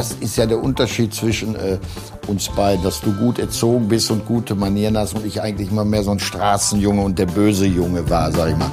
das ist ja der Unterschied zwischen äh, uns beiden, dass du gut erzogen bist und gute Manieren hast und ich eigentlich immer mehr so ein Straßenjunge und der böse Junge war, sag ich mal.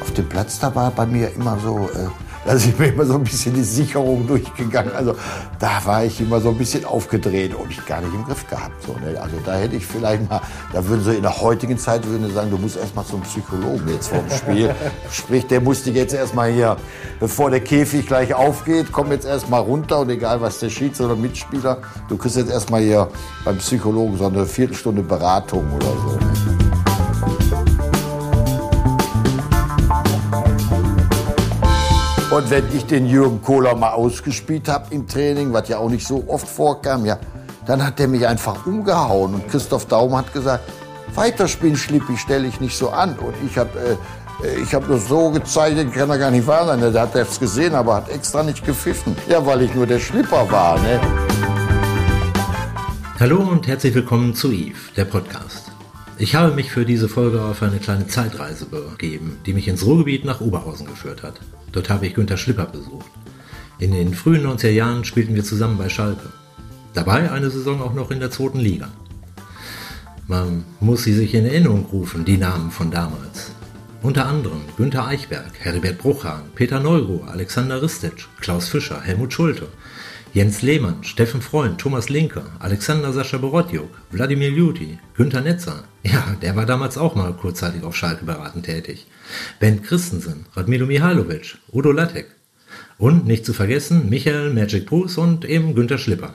Auf dem Platz da war bei mir immer so... Äh, da ist mir immer so ein bisschen die Sicherung durchgegangen. Also da war ich immer so ein bisschen aufgedreht und ich gar nicht im Griff gehabt. So, ne? Also da hätte ich vielleicht mal, da würden sie in der heutigen Zeit würden sie sagen, du musst erst mal zum Psychologen jetzt vor dem Spiel. Sprich, der musste jetzt erst mal hier, bevor der Käfig gleich aufgeht, komm jetzt erst mal runter und egal was der Schieds oder Mitspieler, du kriegst jetzt erst mal hier beim Psychologen so eine Viertelstunde Beratung oder so. Ne? Und wenn ich den Jürgen Kohler mal ausgespielt habe im Training, was ja auch nicht so oft vorkam, ja, dann hat der mich einfach umgehauen. Und Christoph Daum hat gesagt, weiterspielen, Schlippi, stelle ich nicht so an. Und ich habe äh, ich hab nur so gezeigt, kann er gar nicht wahr sein. Der hat das gesehen, aber hat extra nicht gepfiffen. Ja, weil ich nur der Schlipper war. Ne? Hallo und herzlich willkommen zu Eve, der Podcast. Ich habe mich für diese Folge auf eine kleine Zeitreise begeben, die mich ins Ruhrgebiet nach Oberhausen geführt hat. Dort habe ich Günter Schlipper besucht. In den frühen 90er Jahren spielten wir zusammen bei Schalke. Dabei eine Saison auch noch in der zweiten Liga. Man muss sie sich in Erinnerung rufen, die Namen von damals. Unter anderem Günter Eichberg, Heribert Bruchhahn, Peter Neuro, Alexander Ristic, Klaus Fischer, Helmut Schulte, Jens Lehmann, Steffen Freund, Thomas Linke, Alexander Sascha Borotjuk, Wladimir Juti, Günter Netzer. Ja, der war damals auch mal kurzzeitig auf Schalke beratend tätig. Ben Christensen, Radmilo Mihailovic, Udo Lattek. Und nicht zu vergessen Michael Magic Bruce und eben Günter Schlipper.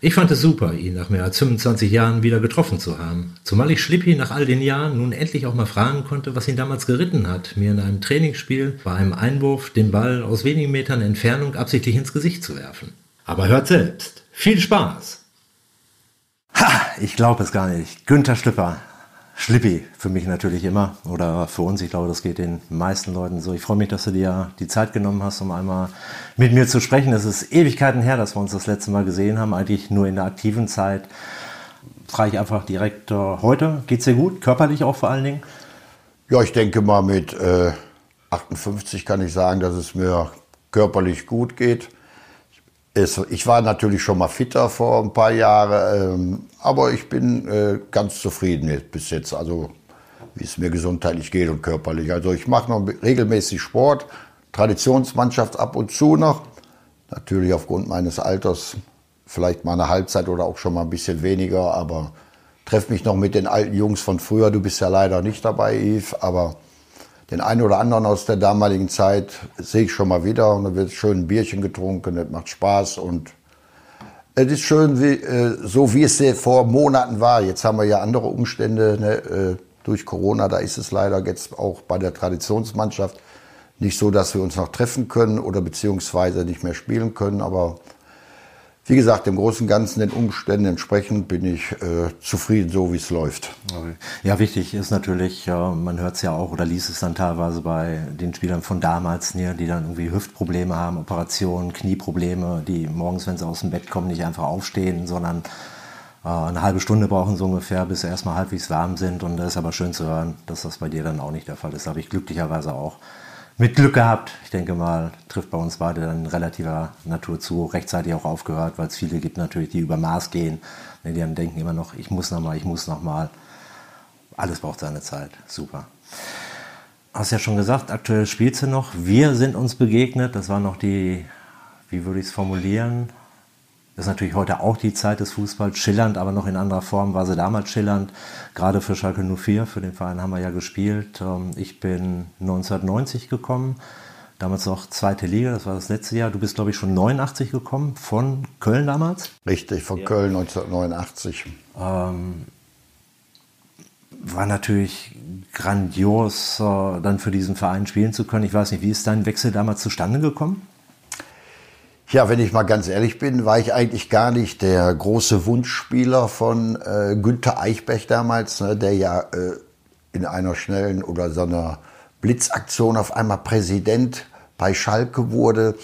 Ich fand es super, ihn nach mehr als 25 Jahren wieder getroffen zu haben. Zumal ich Schlippi nach all den Jahren nun endlich auch mal fragen konnte, was ihn damals geritten hat, mir in einem Trainingsspiel bei einem Einwurf den Ball aus wenigen Metern Entfernung absichtlich ins Gesicht zu werfen. Aber hört selbst. Viel Spaß! Ha, ich glaube es gar nicht. Günther Schlipper, Schlippi für mich natürlich immer oder für uns. Ich glaube, das geht den meisten Leuten so. Ich freue mich, dass du dir die Zeit genommen hast, um einmal mit mir zu sprechen. Es ist Ewigkeiten her, dass wir uns das letzte Mal gesehen haben, eigentlich nur in der aktiven Zeit. Frage ich einfach direkt äh, heute. Geht's dir gut? Körperlich auch vor allen Dingen? Ja, ich denke mal mit äh, 58 kann ich sagen, dass es mir körperlich gut geht. Es, ich war natürlich schon mal fitter vor ein paar Jahren, ähm, aber ich bin äh, ganz zufrieden bis jetzt, also wie es mir gesundheitlich geht und körperlich. Also ich mache noch regelmäßig Sport, Traditionsmannschaft ab und zu noch. Natürlich aufgrund meines Alters vielleicht mal eine Halbzeit oder auch schon mal ein bisschen weniger, aber treffe mich noch mit den alten Jungs von früher. Du bist ja leider nicht dabei, Yves, aber den einen oder anderen aus der damaligen Zeit sehe ich schon mal wieder und da wird schön ein Bierchen getrunken, das macht Spaß und es ist schön, wie, äh, so wie es vor Monaten war. Jetzt haben wir ja andere Umstände ne, äh, durch Corona, da ist es leider jetzt auch bei der Traditionsmannschaft nicht so, dass wir uns noch treffen können oder beziehungsweise nicht mehr spielen können, aber wie gesagt, im Großen und Ganzen den Umständen entsprechend bin ich äh, zufrieden, so wie es läuft. Ja, wichtig ist natürlich, man hört es ja auch oder liest es dann teilweise bei den Spielern von damals, ne, die dann irgendwie Hüftprobleme haben, Operationen, Knieprobleme, die morgens, wenn sie aus dem Bett kommen, nicht einfach aufstehen, sondern äh, eine halbe Stunde brauchen so ungefähr, bis sie erstmal halbwegs warm sind. Und das ist aber schön zu hören, dass das bei dir dann auch nicht der Fall ist. Da habe ich glücklicherweise auch mit Glück gehabt. Ich denke mal, trifft bei uns beide dann relativer Natur zu, rechtzeitig auch aufgehört, weil es viele gibt natürlich, die über Maß gehen, die dann denken immer noch, ich muss noch mal, ich muss noch mal. Alles braucht seine Zeit. Super. Hast ja schon gesagt, aktuell spielst du noch. Wir sind uns begegnet. Das war noch die, wie würde ich es formulieren? Das ist natürlich heute auch die Zeit des Fußballs, schillernd, aber noch in anderer Form war sie damals schillernd. Gerade für Schalke 04, für den Verein haben wir ja gespielt. Ähm, ich bin 1990 gekommen, damals noch zweite Liga, das war das letzte Jahr. Du bist, glaube ich, schon 89 gekommen, von Köln damals? Richtig, von ja. Köln 1989. Ähm, war natürlich grandios, äh, dann für diesen Verein spielen zu können. Ich weiß nicht, wie ist dein Wechsel damals zustande gekommen? Ja, wenn ich mal ganz ehrlich bin, war ich eigentlich gar nicht der große Wunschspieler von äh, Günther Eichberg damals, ne, der ja äh, in einer schnellen oder so einer Blitzaktion auf einmal Präsident bei Schalke wurde.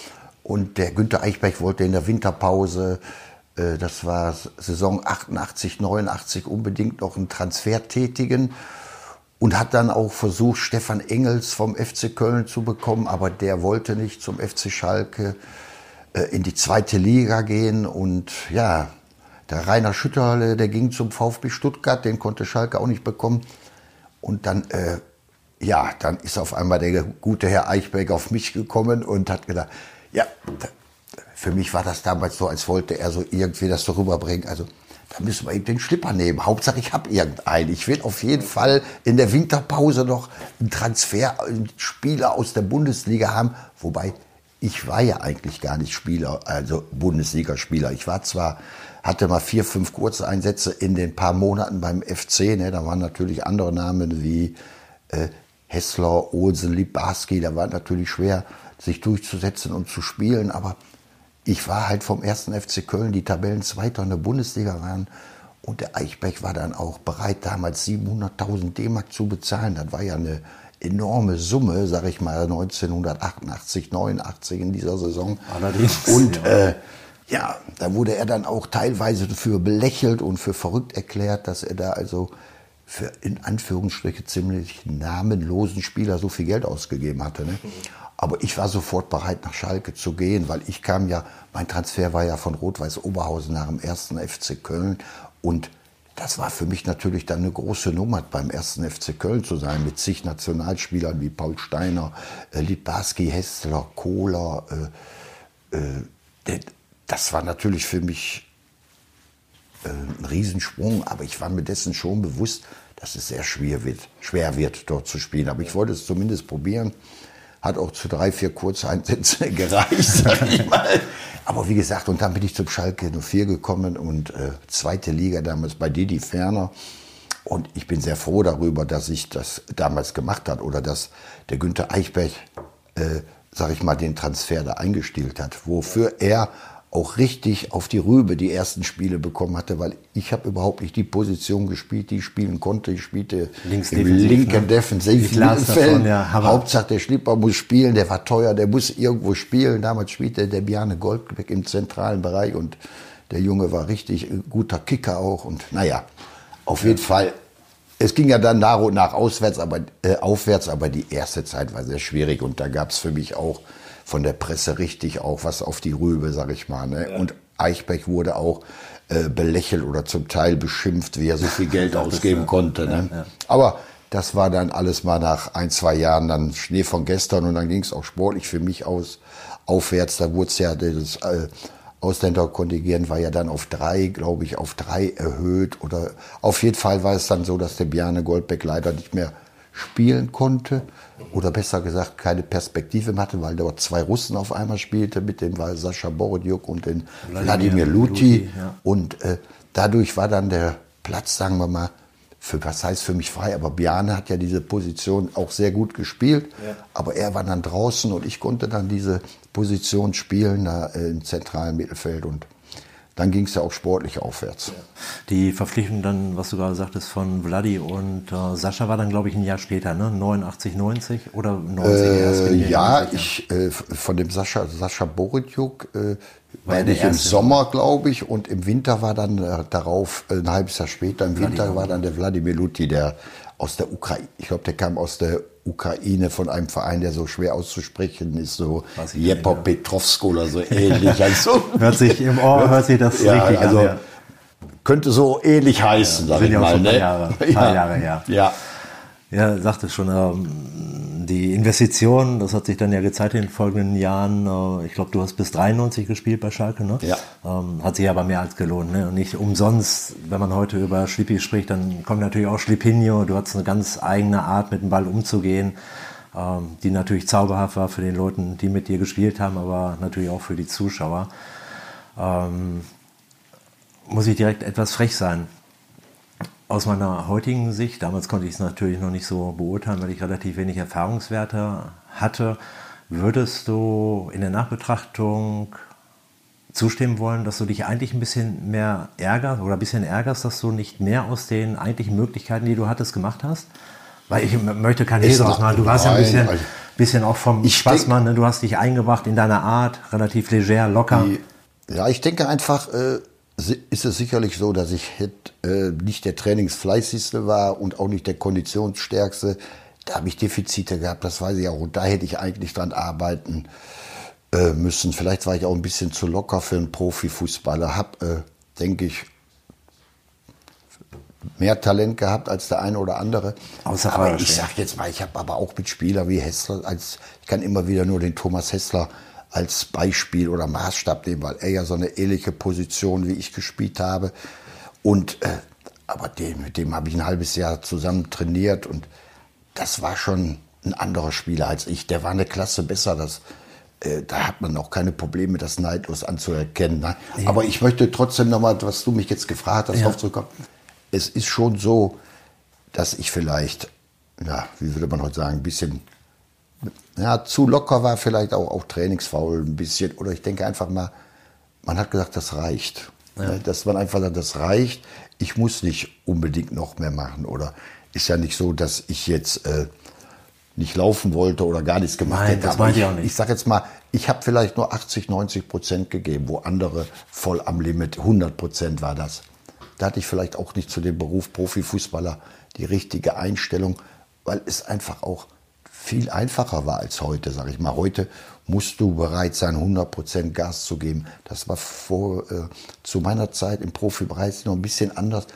Und der Günther Eichberg wollte in der Winterpause, äh, das war Saison 88, 89, unbedingt noch einen Transfer tätigen. und hat dann auch versucht, Stefan Engels vom FC Köln zu bekommen, aber der wollte nicht zum FC Schalke in die zweite Liga gehen und ja, der Rainer Schütterle, der ging zum VfB Stuttgart, den konnte Schalke auch nicht bekommen. Und dann, äh, ja, dann ist auf einmal der gute Herr Eichberg auf mich gekommen und hat gedacht, ja, für mich war das damals so, als wollte er so irgendwie das so rüberbringen. Also da müssen wir eben den Schlipper nehmen. Hauptsache, ich habe irgendeinen. Ich will auf jeden Fall in der Winterpause noch einen Transfer, einen Spieler aus der Bundesliga haben. Wobei, ich war ja eigentlich gar nicht Spieler, also Bundesligaspieler. Ich war zwar, hatte mal vier, fünf kurze Einsätze in den paar Monaten beim FC. Ne? Da waren natürlich andere Namen wie äh, Hessler, Olsen, Libarski. Da war natürlich schwer, sich durchzusetzen und zu spielen. Aber ich war halt vom ersten FC Köln, die Tabellenzweiter in der Bundesliga waren. Und der Eichbeck war dann auch bereit, damals 700.000 D-Mark zu bezahlen. Das war ja eine enorme Summe, sag ich mal, 1988, 89 in dieser Saison. Allerdings. Und äh, ja, da wurde er dann auch teilweise für belächelt und für verrückt erklärt, dass er da also für in Anführungsstriche ziemlich namenlosen Spieler so viel Geld ausgegeben hatte. Ne? Aber ich war sofort bereit, nach Schalke zu gehen, weil ich kam ja, mein Transfer war ja von Rot-Weiß Oberhausen nach dem ersten FC Köln. Und das war für mich natürlich dann eine große Nummer, beim ersten FC Köln zu sein, mit zig Nationalspielern wie Paul Steiner, äh, Libarski, Hessler, Kohler. Äh, äh, das war natürlich für mich äh, ein Riesensprung, aber ich war mir dessen schon bewusst, dass es sehr schwer wird, schwer wird, dort zu spielen. Aber ich wollte es zumindest probieren hat auch zu drei, vier Kurzeinsätze gereicht, sag ich mal. Aber wie gesagt, und dann bin ich zum Schalke 04 gekommen und äh, zweite Liga damals bei Didi Ferner. Und ich bin sehr froh darüber, dass ich das damals gemacht hat oder dass der Günther Eichberg, äh, sag ich mal, den Transfer da eingestellt hat, wofür er auch richtig auf die Rübe die ersten Spiele bekommen hatte, weil ich habe überhaupt nicht die Position gespielt, die ich spielen konnte. Ich spielte Links im defensiv, linken ne? Defensivmittelfeld. Ja, Hauptsache der Schlipper muss spielen, der war teuer, der muss irgendwo spielen. Damals spielte der Bjarne Goldbeck im zentralen Bereich und der Junge war richtig guter Kicker auch. Und naja, auf jeden Fall. Es ging ja dann nach und nach auswärts, aber, äh, aufwärts, aber die erste Zeit war sehr schwierig und da gab es für mich auch von der Presse richtig auch was auf die Rübe, sag ich mal. Ne? Ja. Und Eichbeck wurde auch äh, belächelt oder zum Teil beschimpft, wie er so viel Geld ausgeben ist, konnte. Ne? Ja, Aber das war dann alles mal nach ein, zwei Jahren dann Schnee von gestern und dann ging es auch sportlich für mich aus aufwärts. Da wurde es ja das äh, Ausländerkontingent war ja dann auf drei, glaube ich, auf drei erhöht oder auf jeden Fall war es dann so, dass der Bjarne Goldbeck leider nicht mehr spielen konnte oder besser gesagt keine Perspektive hatte, weil dort zwei Russen auf einmal spielte, mit dem war Sascha Borodjuk und den Wladimir, Wladimir Luti. Ja. Und äh, dadurch war dann der Platz, sagen wir mal, für was heißt für mich frei, aber Biane hat ja diese Position auch sehr gut gespielt, ja. aber er war dann draußen und ich konnte dann diese Position spielen da äh, im zentralen Mittelfeld und dann ging es ja auch sportlich aufwärts. Die Verpflichtung dann, was du gerade sagtest, von Vladi und äh, Sascha war dann, glaube ich, ein Jahr später, ne? 89, 90 oder 90 äh, erst? Ja, ich, äh, von dem Sascha, Sascha Boritjuk äh, war ich im Sommer, glaube ich, und im Winter war dann äh, darauf, äh, ein halbes Jahr später, im Winter war dann der Wladimir Luti, der aus der Ukraine, ich glaube, der kam aus der Ukraine von einem Verein, der so schwer auszusprechen ist, so Jepo Petrovsko oder so ähnlich. Also, hört sich im Ohr, hört sich das ja, richtig also, an. Ja. Könnte so ähnlich heißen, ja, sag ich ja mal. Ein paar, ne? Jahre, paar ja. Jahre her. Ja. Ja, sagte schon, ähm, die Investition, das hat sich dann ja gezeigt in den folgenden Jahren. Äh, ich glaube, du hast bis 93 gespielt bei Schalke, ne? Ja. Ähm, hat sich aber mehr als gelohnt, ne? Und nicht umsonst, wenn man heute über Schlippi spricht, dann kommt natürlich auch Schlippinho. Du hast eine ganz eigene Art, mit dem Ball umzugehen, ähm, die natürlich zauberhaft war für den Leuten, die mit dir gespielt haben, aber natürlich auch für die Zuschauer. Ähm, muss ich direkt etwas frech sein aus meiner heutigen Sicht, damals konnte ich es natürlich noch nicht so beurteilen, weil ich relativ wenig Erfahrungswerte hatte, würdest du in der Nachbetrachtung zustimmen wollen, dass du dich eigentlich ein bisschen mehr ärgerst oder ein bisschen ärgerst, dass du nicht mehr aus den eigentlichen Möglichkeiten, die du hattest, gemacht hast? Weil ich möchte kein Hehl machen. Du warst ja ein bisschen, also bisschen auch vom Spaßmann. Ne? Du hast dich eingebracht in deiner Art, relativ leger, locker. ja, ich denke einfach, äh, ist es sicherlich so, dass ich äh, nicht der Trainingsfleißigste war und auch nicht der Konditionsstärkste. Da habe ich Defizite gehabt, das weiß ich auch. Und da hätte ich eigentlich dran arbeiten äh, müssen. Vielleicht war ich auch ein bisschen zu locker für einen Profifußballer. Habe, äh, denke ich, mehr Talent gehabt als der eine oder andere. Außer aber ich sage jetzt mal, ich habe aber auch mit Spielern wie Hessler, als, ich kann immer wieder nur den Thomas Hessler als Beispiel oder Maßstab nehmen, weil er ja so eine ähnliche Position wie ich gespielt habe. Und äh, aber den, mit dem habe ich ein halbes Jahr zusammen trainiert und das war schon ein anderer Spieler als ich. Der war eine Klasse besser. Das, äh, da hat man auch keine Probleme, das neidlos anzuerkennen. Ne? Ja. Aber ich möchte trotzdem nochmal, was du mich jetzt gefragt hast, ja. zurückkommen. Es ist schon so, dass ich vielleicht, ja, wie würde man heute sagen, ein bisschen ja, zu locker war, vielleicht auch, auch trainingsfaul ein bisschen. Oder ich denke einfach mal, man hat gesagt, das reicht. Ja. Ne, dass man einfach sagt, das reicht. Ich muss nicht unbedingt noch mehr machen. Oder ist ja nicht so, dass ich jetzt äh, nicht laufen wollte oder gar nichts gemacht Nein, hätte. Das meine ich, auch nicht. Ich sage jetzt mal, ich habe vielleicht nur 80, 90 Prozent gegeben, wo andere voll am Limit, 100 Prozent war das. Da hatte ich vielleicht auch nicht zu dem Beruf Profifußballer die richtige Einstellung, weil es einfach auch viel einfacher war als heute, sage ich mal. Heute musst du bereit sein, 100% Gas zu geben. Das war vor, äh, zu meiner Zeit im Profibereich noch ein bisschen anders.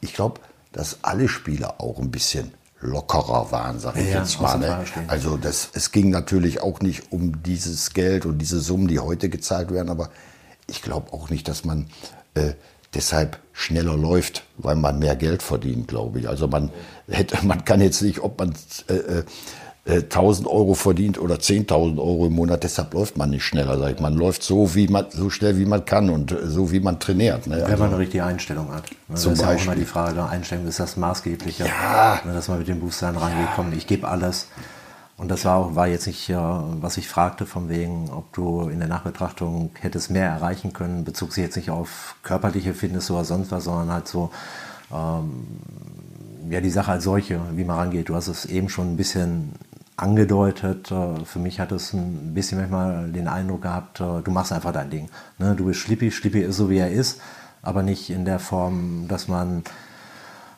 Ich glaube, dass alle Spieler auch ein bisschen lockerer waren, sage ich ja, jetzt mal. Ne? Also das, es ging natürlich auch nicht um dieses Geld und diese Summen, die heute gezahlt werden, aber ich glaube auch nicht, dass man äh, deshalb schneller läuft, weil man mehr Geld verdient, glaube ich. Also man hätte, man kann jetzt nicht, ob man äh, äh 1000 äh, Euro verdient oder 10.000 Euro im Monat, deshalb läuft man nicht schneller. Sag ich. Man läuft so, wie man, so schnell wie man kann und äh, so wie man trainiert. Ne? Wenn also, man eine richtige Einstellung hat. Ne? Zum das ist Beispiel. ja auch immer die Frage der Einstellung, ist das maßgebliche, ja. ne, dass man mit dem Bewusstsein reingeht, komm, ich gebe alles. Und das war, auch, war jetzt nicht, äh, was ich fragte, von wegen, ob du in der Nachbetrachtung hättest mehr erreichen können, bezog sich jetzt nicht auf körperliche Fitness oder sonst was, sondern halt so, ähm, ja, die Sache als solche, wie man rangeht. Du hast es eben schon ein bisschen angedeutet. Äh, für mich hat es ein bisschen manchmal den Eindruck gehabt, äh, du machst einfach dein Ding. Ne? Du bist Schlippi, Schlippi ist so wie er ist, aber nicht in der Form, dass man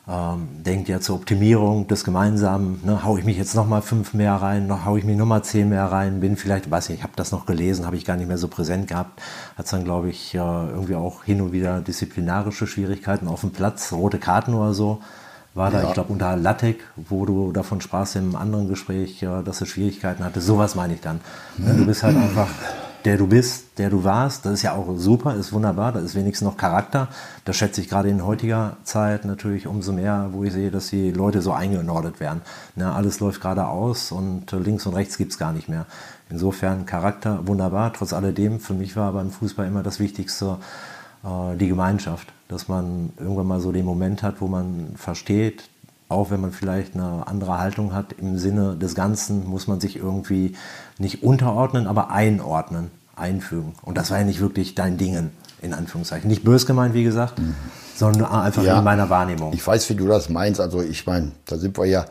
ähm, denkt ja zur Optimierung des Gemeinsamen, ne, hau ich mich jetzt nochmal fünf mehr rein, noch hau ich mich nochmal zehn mehr rein, bin vielleicht, weiß nicht, ich habe das noch gelesen, habe ich gar nicht mehr so präsent gehabt, hat dann glaube ich äh, irgendwie auch hin und wieder disziplinarische Schwierigkeiten auf dem Platz, rote Karten oder so war da, ja. ich glaube, unter Lattek, wo du davon sprachst im anderen Gespräch, ja, dass du Schwierigkeiten hattest. Sowas meine ich dann. Mhm. Du bist halt einfach der du bist, der du warst. Das ist ja auch super, ist wunderbar. Das ist wenigstens noch Charakter. Das schätze ich gerade in heutiger Zeit natürlich umso mehr, wo ich sehe, dass die Leute so eingenordet werden. Ne, alles läuft geradeaus und links und rechts gibt es gar nicht mehr. Insofern Charakter wunderbar. Trotz alledem, für mich war beim Fußball immer das Wichtigste äh, die Gemeinschaft dass man irgendwann mal so den Moment hat, wo man versteht, auch wenn man vielleicht eine andere Haltung hat, im Sinne des Ganzen muss man sich irgendwie nicht unterordnen, aber einordnen, einfügen. Und das war ja nicht wirklich dein Dingen, in Anführungszeichen. Nicht bös gemeint, wie gesagt, mhm. sondern einfach ja, in meiner Wahrnehmung. Ich weiß, wie du das meinst. Also ich meine, da sind wir ja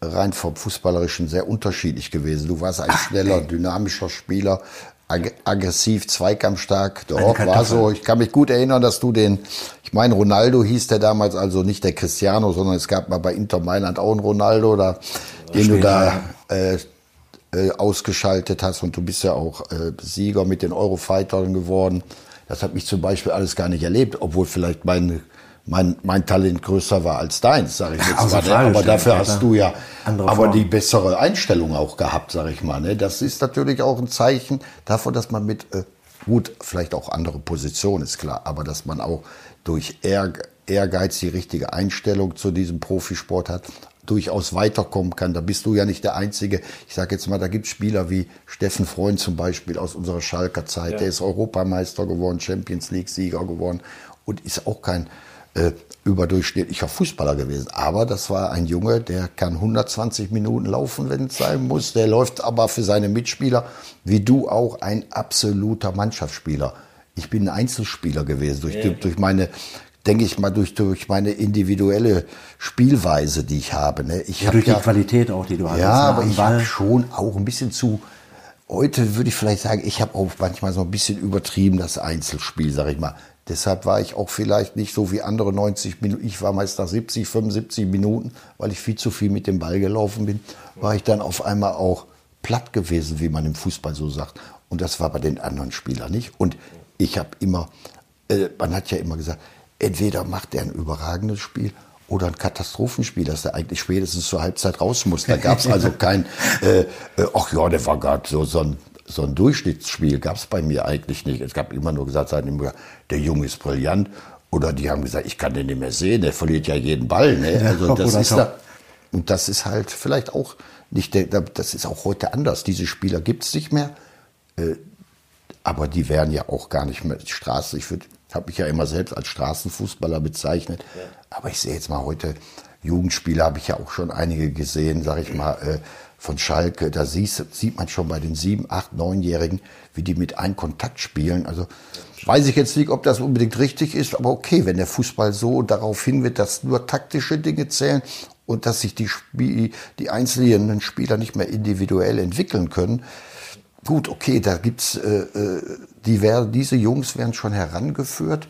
rein vom Fußballerischen sehr unterschiedlich gewesen. Du warst ein Ach, schneller, ey. dynamischer Spieler aggressiv, zweikampfstark. Doch, war so. Ich kann mich gut erinnern, dass du den, ich meine, Ronaldo hieß der damals, also nicht der Cristiano, sondern es gab mal bei Inter Mailand auch einen Ronaldo, da, den du da äh, äh, ausgeschaltet hast. Und du bist ja auch äh, Sieger mit den Eurofightern geworden. Das hat mich zum Beispiel alles gar nicht erlebt, obwohl vielleicht meine mein, mein Talent größer war als deins, sage ich jetzt also mal. Ne? Aber dafür hast du ja aber die bessere Einstellung auch gehabt, sage ich mal. Ne? Das ist natürlich auch ein Zeichen davon, dass man mit, äh, gut, vielleicht auch andere Positionen, ist klar, aber dass man auch durch Ehrgeiz die richtige Einstellung zu diesem Profisport hat, durchaus weiterkommen kann. Da bist du ja nicht der Einzige. Ich sage jetzt mal, da gibt es Spieler wie Steffen Freund zum Beispiel aus unserer Schalker Zeit. Ja. Der ist Europameister geworden, Champions League-Sieger geworden und ist auch kein äh, überdurchschnittlicher Fußballer gewesen. Aber das war ein Junge, der kann 120 Minuten laufen, wenn es sein muss. Der läuft aber für seine Mitspieler, wie du auch, ein absoluter Mannschaftsspieler. Ich bin ein Einzelspieler gewesen durch, ja. durch meine denke ich mal, durch, durch meine individuelle Spielweise, die ich habe. Ne? Ich ja, durch ja, die Qualität auch, die du hast. Ja, ne? aber ich habe schon auch ein bisschen zu, heute würde ich vielleicht sagen, ich habe auch manchmal so ein bisschen übertrieben das Einzelspiel, sage ich mal Deshalb war ich auch vielleicht nicht so wie andere 90 Minuten. Ich war meist nach 70, 75 Minuten, weil ich viel zu viel mit dem Ball gelaufen bin, war ich dann auf einmal auch platt gewesen, wie man im Fußball so sagt. Und das war bei den anderen Spielern nicht. Und ich habe immer, äh, man hat ja immer gesagt, entweder macht er ein überragendes Spiel oder ein Katastrophenspiel, dass er eigentlich spätestens zur Halbzeit raus muss. Da gab es also kein, äh, äh, ach ja, der war gerade so, so ein so ein Durchschnittsspiel gab es bei mir eigentlich nicht. Es gab immer nur gesagt, der Junge ist brillant. Oder die haben gesagt, ich kann den nicht mehr sehen, der verliert ja jeden Ball. Ne? Also das ist da, und das ist halt vielleicht auch nicht, der, das ist auch heute anders. Diese Spieler gibt es nicht mehr. Äh, aber die wären ja auch gar nicht mehr Straße. Ich habe mich ja immer selbst als Straßenfußballer bezeichnet. Ja. Aber ich sehe jetzt mal heute Jugendspieler, habe ich ja auch schon einige gesehen, sage ich mal, äh, von Schalke. Da siehst, sieht man schon bei den sieben, acht, neunjährigen, wie die mit einem Kontakt spielen. Also weiß ich jetzt nicht, ob das unbedingt richtig ist, aber okay, wenn der Fußball so darauf hin wird, dass nur taktische Dinge zählen und dass sich die, Spiel, die einzelnen Spieler nicht mehr individuell entwickeln können, Gut, okay, da gibt's äh, äh die wär, diese Jungs werden schon herangeführt,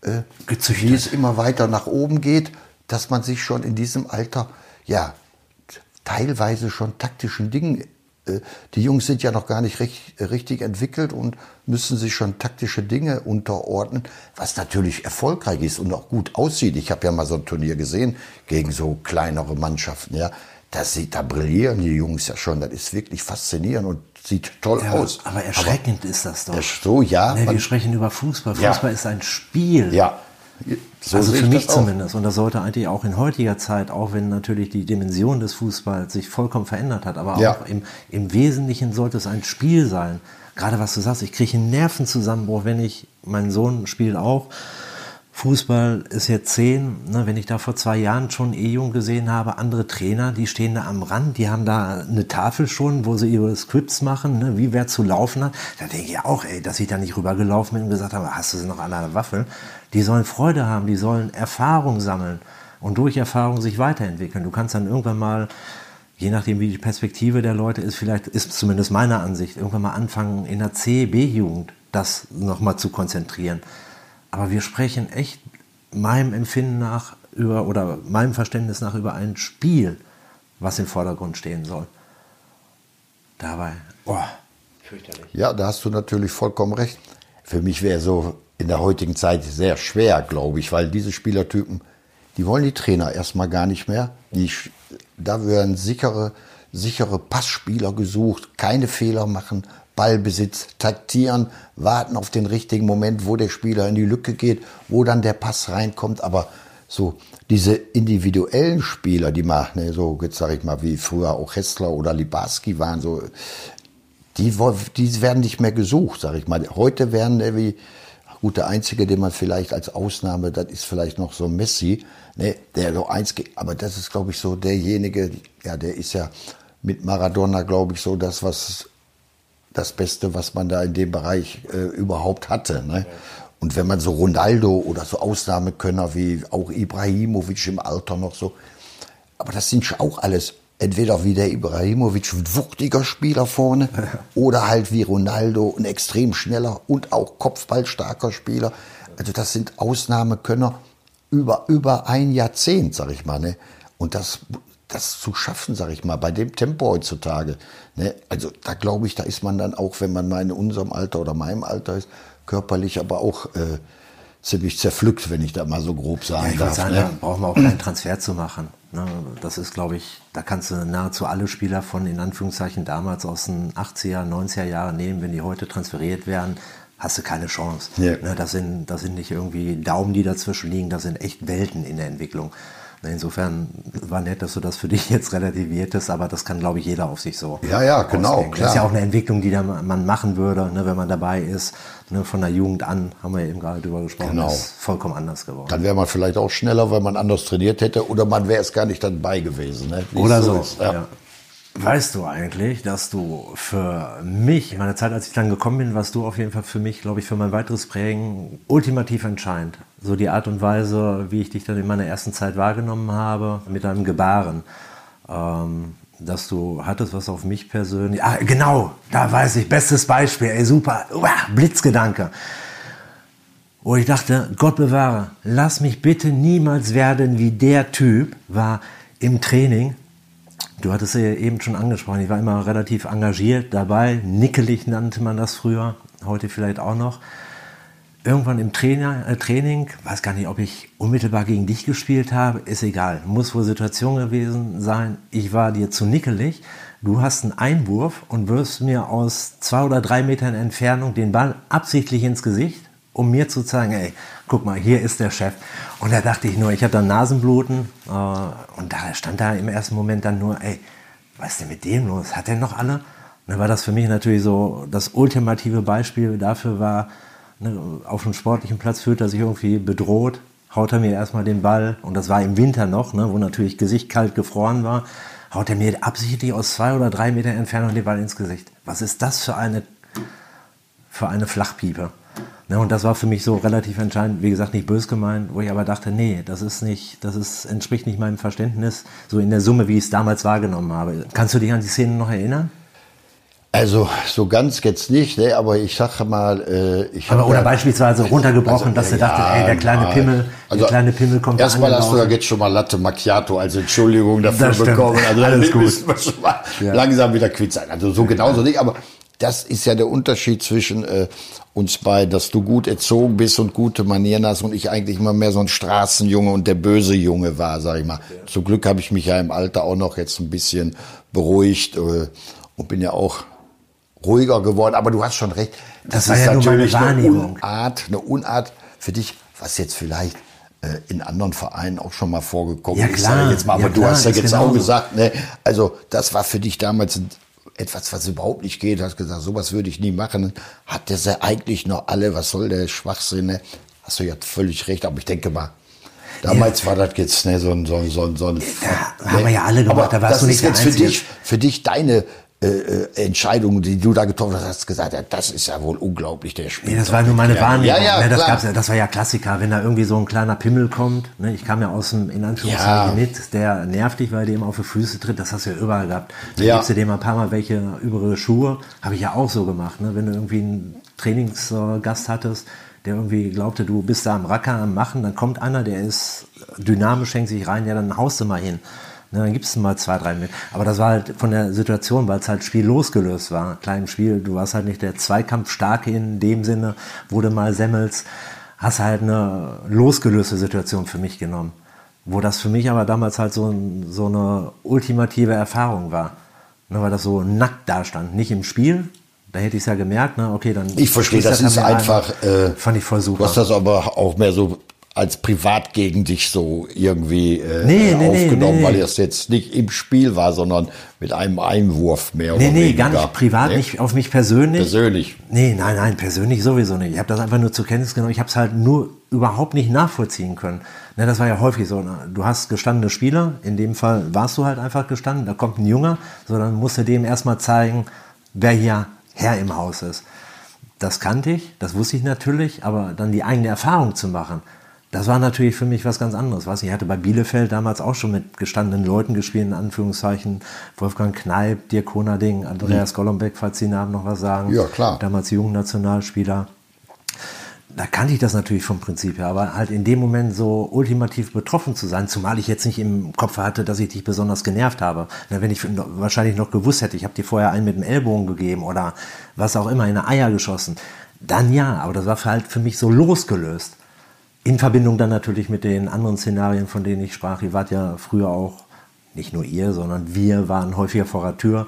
äh, wie es immer weiter nach oben geht, dass man sich schon in diesem Alter ja teilweise schon taktischen Dingen äh, die Jungs sind ja noch gar nicht recht, richtig entwickelt und müssen sich schon taktische Dinge unterordnen, was natürlich erfolgreich ist und auch gut aussieht. Ich habe ja mal so ein Turnier gesehen gegen so kleinere Mannschaften. Ja, das sieht, da brillieren die Jungs ja schon. Das ist wirklich faszinierend und sieht toll ja, aus. Aber erschreckend aber ist das doch. So, ja. Nee, wir sprechen über Fußball. Fußball ja. ist ein Spiel. Ja. So also für mich zumindest. Und das sollte eigentlich auch in heutiger Zeit, auch wenn natürlich die Dimension des Fußballs sich vollkommen verändert hat, aber ja. auch im, im Wesentlichen sollte es ein Spiel sein. Gerade was du sagst, ich kriege einen Nervenzusammenbruch, wenn ich, mein Sohn spielt auch, Fußball ist jetzt zehn. Ne, wenn ich da vor zwei Jahren schon E-Jung gesehen habe, andere Trainer, die stehen da am Rand, die haben da eine Tafel schon, wo sie ihre Scripts machen, ne, wie wer zu laufen hat. Da denke ich auch, ey, dass ich da nicht rübergelaufen bin und gesagt habe, hast du sie noch an der Waffel? Die sollen Freude haben, die sollen Erfahrung sammeln und durch Erfahrung sich weiterentwickeln. Du kannst dann irgendwann mal, je nachdem wie die Perspektive der Leute ist, vielleicht ist zumindest meine Ansicht, irgendwann mal anfangen in der C, B-Jugend das nochmal zu konzentrieren aber wir sprechen echt meinem Empfinden nach über oder meinem Verständnis nach über ein Spiel, was im Vordergrund stehen soll. Dabei, oh, fürchterlich. Ja, da hast du natürlich vollkommen recht. Für mich wäre so in der heutigen Zeit sehr schwer, glaube ich, weil diese Spielertypen, die wollen die Trainer erstmal gar nicht mehr. Die, da werden sichere, sichere Passspieler gesucht, keine Fehler machen, Ballbesitz, taktieren, warten auf den richtigen Moment, wo der Spieler in die Lücke geht, wo dann der Pass reinkommt. Aber so diese individuellen Spieler, die mal, ne, so jetzt sage ich mal, wie früher auch Hessler oder Libarski waren, so, die, die werden nicht mehr gesucht, sage ich mal. Heute werden der wie, gut, der einzige, den man vielleicht als Ausnahme, das ist vielleicht noch so Messi, ne, der so eins, aber das ist, glaube ich, so derjenige, ja, der ist ja mit Maradona, glaube ich, so das, was das Beste, was man da in dem Bereich äh, überhaupt hatte. Ne? Und wenn man so Ronaldo oder so Ausnahmekönner wie auch Ibrahimovic im Alter noch so, aber das sind auch alles entweder wie der Ibrahimovic, ein wuchtiger Spieler vorne, oder halt wie Ronaldo, ein extrem schneller und auch kopfballstarker Spieler. Also das sind Ausnahmekönner über, über ein Jahrzehnt, sag ich mal. Ne? Und das das zu schaffen, sag ich mal, bei dem Tempo heutzutage. Ne? Also da glaube ich, da ist man dann auch, wenn man mal in unserem Alter oder meinem Alter ist, körperlich aber auch äh, ziemlich zerpflückt, wenn ich da mal so grob sagen ja, ich darf. Sagen, ne? Da braucht man auch keinen Transfer zu machen. Ne? Das ist, glaube ich, da kannst du nahezu alle Spieler von, in Anführungszeichen, damals aus den 80er, 90er Jahren nehmen, wenn die heute transferiert werden, hast du keine Chance. Ja. Ne? Das, sind, das sind nicht irgendwie Daumen, die dazwischen liegen, das sind echt Welten in der Entwicklung. Insofern war nett, dass du das für dich jetzt relativiertest, aber das kann, glaube ich, jeder auf sich so. Ja, ja, genau. Ausdenken. Das ist ja auch eine Entwicklung, die man machen würde, ne, wenn man dabei ist. Ne, von der Jugend an, haben wir eben gerade drüber gesprochen, genau. ist vollkommen anders geworden. Dann wäre man vielleicht auch schneller, weil man anders trainiert hätte, oder man wäre es gar nicht dabei gewesen. Ne? Oder so. so. Ja. Ja. Weißt du eigentlich, dass du für mich, in meiner Zeit, als ich dann gekommen bin, warst du auf jeden Fall für mich, glaube ich, für mein weiteres Prägen ultimativ entscheidend. So die Art und Weise, wie ich dich dann in meiner ersten Zeit wahrgenommen habe, mit deinem Gebaren. Ähm, dass du hattest, was auf mich persönlich. Ah, genau, da weiß ich, bestes Beispiel, ey, super, uah, Blitzgedanke. wo ich dachte, Gott bewahre, lass mich bitte niemals werden wie der Typ war im Training. Du hattest ja eben schon angesprochen, ich war immer relativ engagiert dabei, nickelig nannte man das früher, heute vielleicht auch noch. Irgendwann im Trainer, äh, Training, weiß gar nicht, ob ich unmittelbar gegen dich gespielt habe, ist egal, muss wohl Situation gewesen sein. Ich war dir zu nickelig, du hast einen Einwurf und wirfst mir aus zwei oder drei Metern Entfernung den Ball absichtlich ins Gesicht um mir zu zeigen, ey, guck mal, hier ist der Chef. Und da dachte ich nur, ich habe dann Nasenbluten äh, und da stand da im ersten Moment dann nur, ey, was ist denn mit dem los? Hat der noch alle? Und dann war das für mich natürlich so das ultimative Beispiel dafür war, ne, auf dem sportlichen Platz fühlt er sich irgendwie bedroht, haut er mir erstmal den Ball und das war im Winter noch, ne, wo natürlich Gesicht kalt gefroren war, haut er mir absichtlich aus zwei oder drei Meter Entfernung den Ball ins Gesicht. Was ist das für eine, für eine Flachpiepe? Ne, und das war für mich so relativ entscheidend, wie gesagt, nicht bös gemeint, wo ich aber dachte, nee, das ist nicht, das ist, entspricht nicht meinem Verständnis, so in der Summe, wie ich es damals wahrgenommen habe. Kannst du dich an die Szene noch erinnern? Also so ganz jetzt nicht, ne, aber ich sage mal, äh, ich aber oder ja, beispielsweise runtergebrochen, also, dass ja, du dachtest, ey, der kleine nein. Pimmel, also, der kleine Pimmel kommt Erstmal hast du ja jetzt schon mal Latte Macchiato als Entschuldigung dafür bekommen. Also Alles gut. müssen wir schon mal ja. langsam wieder quitt sein. Also so genauso nicht, aber das ist ja der Unterschied zwischen äh, uns beiden, dass du gut erzogen bist und gute Manieren hast und ich eigentlich immer mehr so ein Straßenjunge und der böse Junge war, sag ich mal. Ja. Zum Glück habe ich mich ja im Alter auch noch jetzt ein bisschen beruhigt äh, und bin ja auch ruhiger geworden. Aber du hast schon recht. Das, das ist ja natürlich eine Unart, eine Unart für dich, was jetzt vielleicht äh, in anderen Vereinen auch schon mal vorgekommen ja, ist. Klar. Jetzt mal, aber ja, du hast ja jetzt auch gesagt, ne, also das war für dich damals etwas, was überhaupt nicht geht, hast gesagt, sowas würde ich nie machen. Hat der sie eigentlich noch alle, was soll der Schwachsinn? Ne? Hast du ja völlig recht, aber ich denke mal, damals ja. war das jetzt ne, so ein, so ein, so ein, so ein ja, haben wir ja alle gemacht, aber da warst das du nicht ist jetzt für dich, für dich deine äh, äh, Entscheidungen, die du da getroffen hast, hast gesagt, ja, das ist ja wohl unglaublich, der Spiel. Nee, das war nur meine Wahrnehmung. Ja, ja, ne, das, gab's, das war ja Klassiker, wenn da irgendwie so ein kleiner Pimmel kommt. Ne, ich kam ja aus dem, in Anführungszeichen, ja. mit, der nervt dich, weil der ihm auf die Füße tritt, das hast du ja überall gehabt. Dann ja. gibst du dem ein paar Mal welche übere Schuhe, habe ich ja auch so gemacht. Ne, wenn du irgendwie einen Trainingsgast hattest, der irgendwie glaubte, du bist da am Racker am Machen, dann kommt einer, der ist dynamisch, hängt sich rein, ja, dann haust du mal hin. Ne, dann gibt es mal zwei, drei mit. Aber das war halt von der Situation, weil es halt Spiel losgelöst war. Kleinem Spiel, du warst halt nicht der Zweikampfstarke in dem Sinne, wurde mal semmelst, hast halt eine losgelöste Situation für mich genommen. Wo das für mich aber damals halt so, so eine ultimative Erfahrung war. Ne, weil das so nackt da stand. Nicht im Spiel, da hätte ich es ja gemerkt, ne? okay, dann. Ich verstehe, das ist einfach. Äh, fand ich voll super. Du hast das aber auch mehr so als privat gegen dich so irgendwie äh, nee, nee, aufgenommen, nee, weil das jetzt nicht im Spiel war, sondern mit einem Einwurf mehr nee, oder nee, weniger. Nee, gar nicht privat, nicht auf mich persönlich. Persönlich? Nee, nein, nein, persönlich sowieso nicht. Ich habe das einfach nur zur Kenntnis genommen. Ich habe es halt nur überhaupt nicht nachvollziehen können. Ne, das war ja häufig so. Ne? Du hast gestandene Spieler, in dem Fall warst du halt einfach gestanden, da kommt ein Junger, sondern musst du dem erstmal zeigen, wer hier Herr im Haus ist. Das kannte ich, das wusste ich natürlich, aber dann die eigene Erfahrung zu machen, das war natürlich für mich was ganz anderes. Was ich hatte bei Bielefeld damals auch schon mit gestandenen Leuten gespielt, in Anführungszeichen. Wolfgang Kneip, Dirk Konerding, Andreas mhm. Golombek, falls Sie Namen noch was sagen. Ja, klar. Damals Jugendnationalspieler. Da kannte ich das natürlich vom Prinzip her, aber halt in dem Moment so ultimativ betroffen zu sein, zumal ich jetzt nicht im Kopf hatte, dass ich dich besonders genervt habe. wenn ich wahrscheinlich noch gewusst hätte, ich habe dir vorher einen mit dem Ellbogen gegeben oder was auch immer, in eine Eier geschossen, dann ja, aber das war halt für mich so losgelöst. In Verbindung dann natürlich mit den anderen Szenarien, von denen ich sprach. Ihr wart ja früher auch, nicht nur ihr, sondern wir waren häufiger vor der Tür,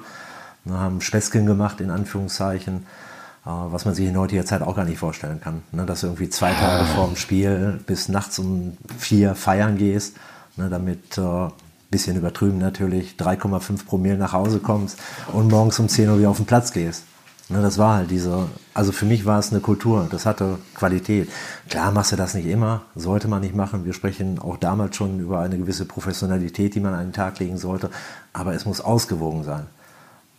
wir haben Späßchen gemacht, in Anführungszeichen, äh, was man sich in heutiger Zeit auch gar nicht vorstellen kann. Ne, dass du irgendwie zwei Tage ah. vor dem Spiel bis nachts um vier feiern gehst, ne, damit äh, bisschen übertrieben natürlich, 3,5 Promille nach Hause kommst und morgens um 10 Uhr wieder auf den Platz gehst. Ne, das war halt diese, also für mich war es eine Kultur, das hatte Qualität. Klar machst du das nicht immer, sollte man nicht machen. Wir sprechen auch damals schon über eine gewisse Professionalität, die man an den Tag legen sollte, aber es muss ausgewogen sein.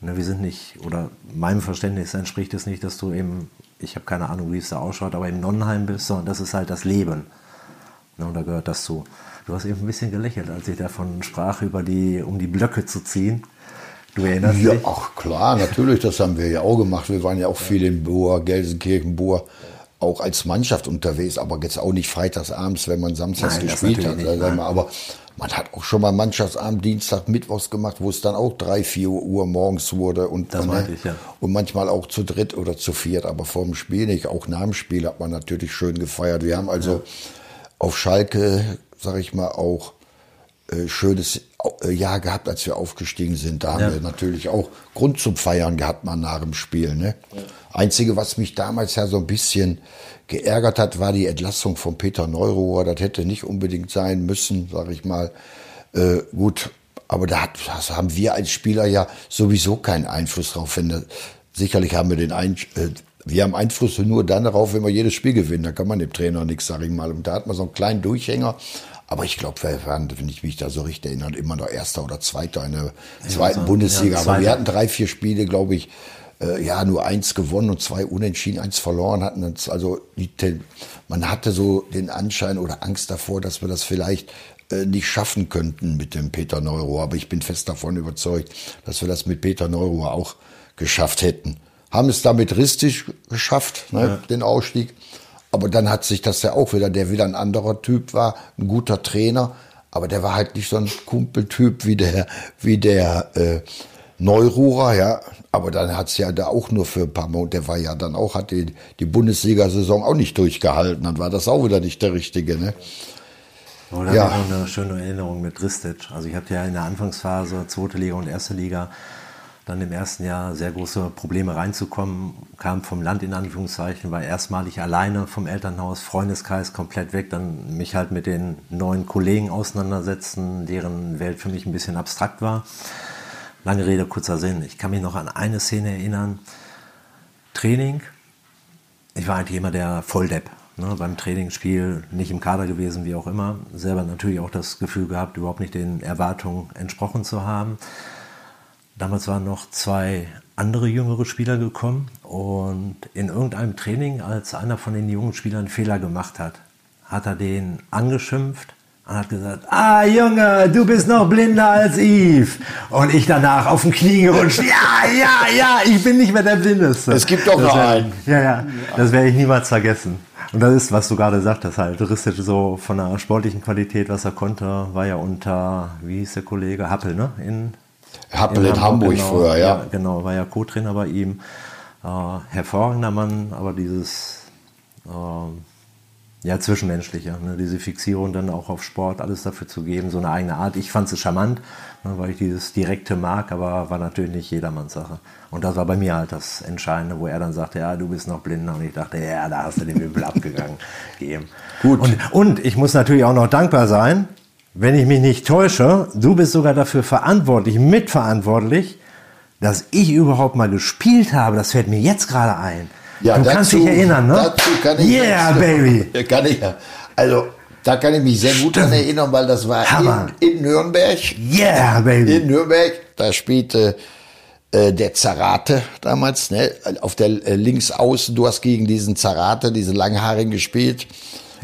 Ne, wir sind nicht, oder meinem Verständnis entspricht es nicht, dass du eben, ich habe keine Ahnung, wie es da ausschaut, aber im Nonnenheim bist, sondern das ist halt das Leben. Ne, und da gehört das zu. Du hast eben ein bisschen gelächelt, als ich davon sprach, über die, um die Blöcke zu ziehen. Du erinnerst ja, dich? Ach klar, natürlich, das haben wir ja auch gemacht. Wir waren ja auch viel in Boer, Gelsenkirchen, Boer. auch als Mannschaft unterwegs, aber jetzt auch nicht freitagsabends, wenn man samstags Nein, gespielt hat. nicht, mal. Aber man hat auch schon mal Mannschaftsabend, Dienstag, Mittwochs gemacht, wo es dann auch drei, vier Uhr morgens wurde und, Das ne, ich, ja. und manchmal auch zu dritt oder zu viert, aber vor dem Spiel nicht. Auch nach dem Spiel hat man natürlich schön gefeiert. Wir haben also auf Schalke, sag ich mal, auch äh, schönes äh, Jahr gehabt, als wir aufgestiegen sind. Da haben Ja. wir natürlich auch Grund zum Feiern gehabt, mal nach dem Spiel. Ne? Einzige, was mich damals ja so ein bisschen geärgert hat, war die Entlassung von Peter Neurohr. Das hätte nicht unbedingt sein müssen, sag ich mal. Äh, gut, aber da hat, das haben wir als Spieler ja sowieso keinen Einfluss drauf. Wenn, das- sicherlich haben wir den Ein, äh, wir haben Einfluss nur dann darauf, wenn wir jedes Spiel gewinnen. Da kann man dem Trainer nichts, sag ich mal. Und da hat man so einen kleinen Durchhänger. Aber ich glaube, wir waren, wenn ich mich da so richtig erinnere, immer noch Erster oder Zweiter in der zweiten so, Bundesliga. ja, Aber wir hatten drei, vier Spiele, glaube ich, äh, ja, nur eins gewonnen und zwei unentschieden, eins verloren hatten. uns. Also die, man hatte so den Anschein oder Angst davor, dass wir das vielleicht äh, nicht schaffen könnten mit dem Peter Neurohr. Aber ich bin fest davon überzeugt, dass wir das mit Peter Neurohr auch geschafft hätten. Haben es damit richtig geschafft, ne, den Ausstieg. Aber dann hat sich das ja auch wieder, der wieder ein anderer Typ war, ein guter Trainer, aber der war halt nicht so ein Kumpeltyp wie der, wie der äh, Neururer, ja. Aber dann hat's ja da auch nur für ein paar Monate, der war ja dann auch, hat die, die Bundesliga-Saison auch nicht durchgehalten. Dann war das auch wieder nicht der Richtige, ne? Oder Ja. ja. noch eine schöne Erinnerung mit Ristic. Also ich hatte ja in der Anfangsphase, zweite Liga und erste Liga, dann im ersten Jahr sehr große Probleme reinzukommen, kam vom Land in Anführungszeichen, war erstmalig alleine vom Elternhaus, Freundeskreis komplett weg, dann mich halt mit den neuen Kollegen auseinandersetzen, deren Welt für mich ein bisschen abstrakt war. Lange Rede, kurzer Sinn. Ich kann mich noch an eine Szene erinnern. Training, ich war eigentlich immer der Volldepp. Ne, beim Trainingsspiel nicht im Kader gewesen, wie auch immer. Selber natürlich auch das Gefühl gehabt, überhaupt nicht den Erwartungen entsprochen zu haben. Damals waren noch zwei andere jüngere Spieler gekommen und in irgendeinem Training, als einer von den jungen Spielern einen Fehler gemacht hat, hat er den angeschimpft und hat gesagt, ah Junge, du bist noch blinder als Yves. Und ich danach auf den Knie gerutscht, ja, ja, ja, ich bin nicht mehr der Blindeste. Es gibt doch noch einen. Ja, ja, das werde ich niemals vergessen. Und das ist, was du gerade sagtest, halt, Ristic so von der sportlichen Qualität, was er konnte, war ja unter, wie hieß der Kollege, Happel, ne? In, Happel in Hamburg genau, früher, ja. Genau, war ja Co-Trainer bei ihm. Äh, hervorragender Mann, aber dieses ähm, ja, zwischenmenschliche, ne? diese Fixierung dann auch auf Sport, alles dafür zu geben, so eine eigene Art. Ich fand es charmant, ne, weil ich dieses Direkte mag, aber war natürlich nicht jedermanns Sache. Und das war bei mir halt das Entscheidende, wo er dann sagte, ja, du bist noch blinder. Und ich dachte, ja, da hast du den Übel abgegangen. Gegeben. Gut. Und, und ich muss natürlich auch noch dankbar sein, wenn ich mich nicht täusche, du bist sogar dafür verantwortlich, mitverantwortlich, dass ich überhaupt mal gespielt habe. Das fällt mir jetzt gerade ein. du kannst dazu- dich erinnern, ne? Dazu kann ich yeah, jetzt- baby. Ja, kann ich ja. Also, da kann ich mich sehr gut an erinnern, weil das war in, in Nürnberg. Yeah, baby. In Nürnberg, da spielte äh, der Zarate damals, ne, auf der äh, Linksaußen, du hast gegen diesen Zarate, diesen Langhaarigen gespielt.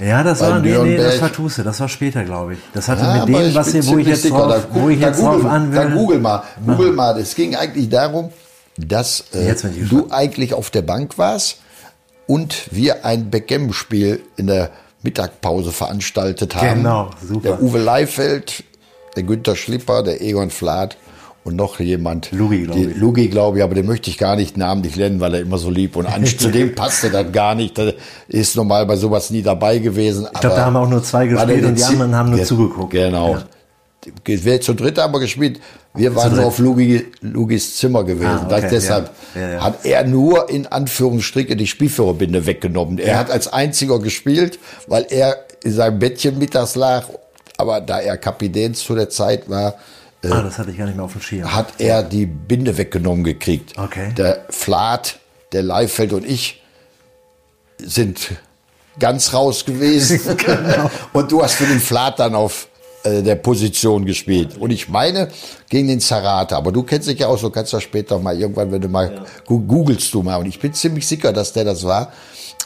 Ja, das war, nee, nee, das war Tusse, das war später, glaube ich. Das hatte Ja, mit dem, was ihr, wo ich jetzt sicher, drauf, da wo ich jetzt drauf google, an Da will. google mal, google mal. Es ging eigentlich darum, dass äh, du eigentlich auf der Bank warst und wir ein Backgammon-Spiel in der Mittagpause veranstaltet haben. Genau, super. Der Uwe Leifeld, der Günther Schlipper, der Egon Flath und noch jemand. Lugi, glaub Die- ich. Lugi, glaube ich, aber den möchte ich gar nicht namentlich nennen, weil er immer so lieb und an, zu dem passte das gar nicht. Der ist normal bei sowas nie dabei gewesen. Ich glaube, da haben auch nur zwei gespielt und die anderen haben nur zugeguckt. Genau. Wir zu dritt haben wir gespielt. Wir waren so auf Lugi, Lugis Zimmer gewesen. Ah, Das okay, deshalb ja. Ja, ja. hat er nur in Anführungsstriche die Spielführerbinde weggenommen. Er hat als einziger gespielt, weil er in seinem Bettchen mittags lag. Aber da er Kapitän zu der Zeit war, Ah, das hatte ich gar nicht mehr auf dem Schirm. hat er die Binde weggenommen gekriegt. Okay. Der Flat, der Leifeld und ich sind ganz raus gewesen. Genau. Und du hast für den Flat dann auf äh, der Position gespielt. Und ich meine, gegen den Zarate. Aber du kennst dich ja auch, so kannst du später mal irgendwann, wenn du mal gu- googelst du mal. Und ich bin ziemlich sicher, dass der das war.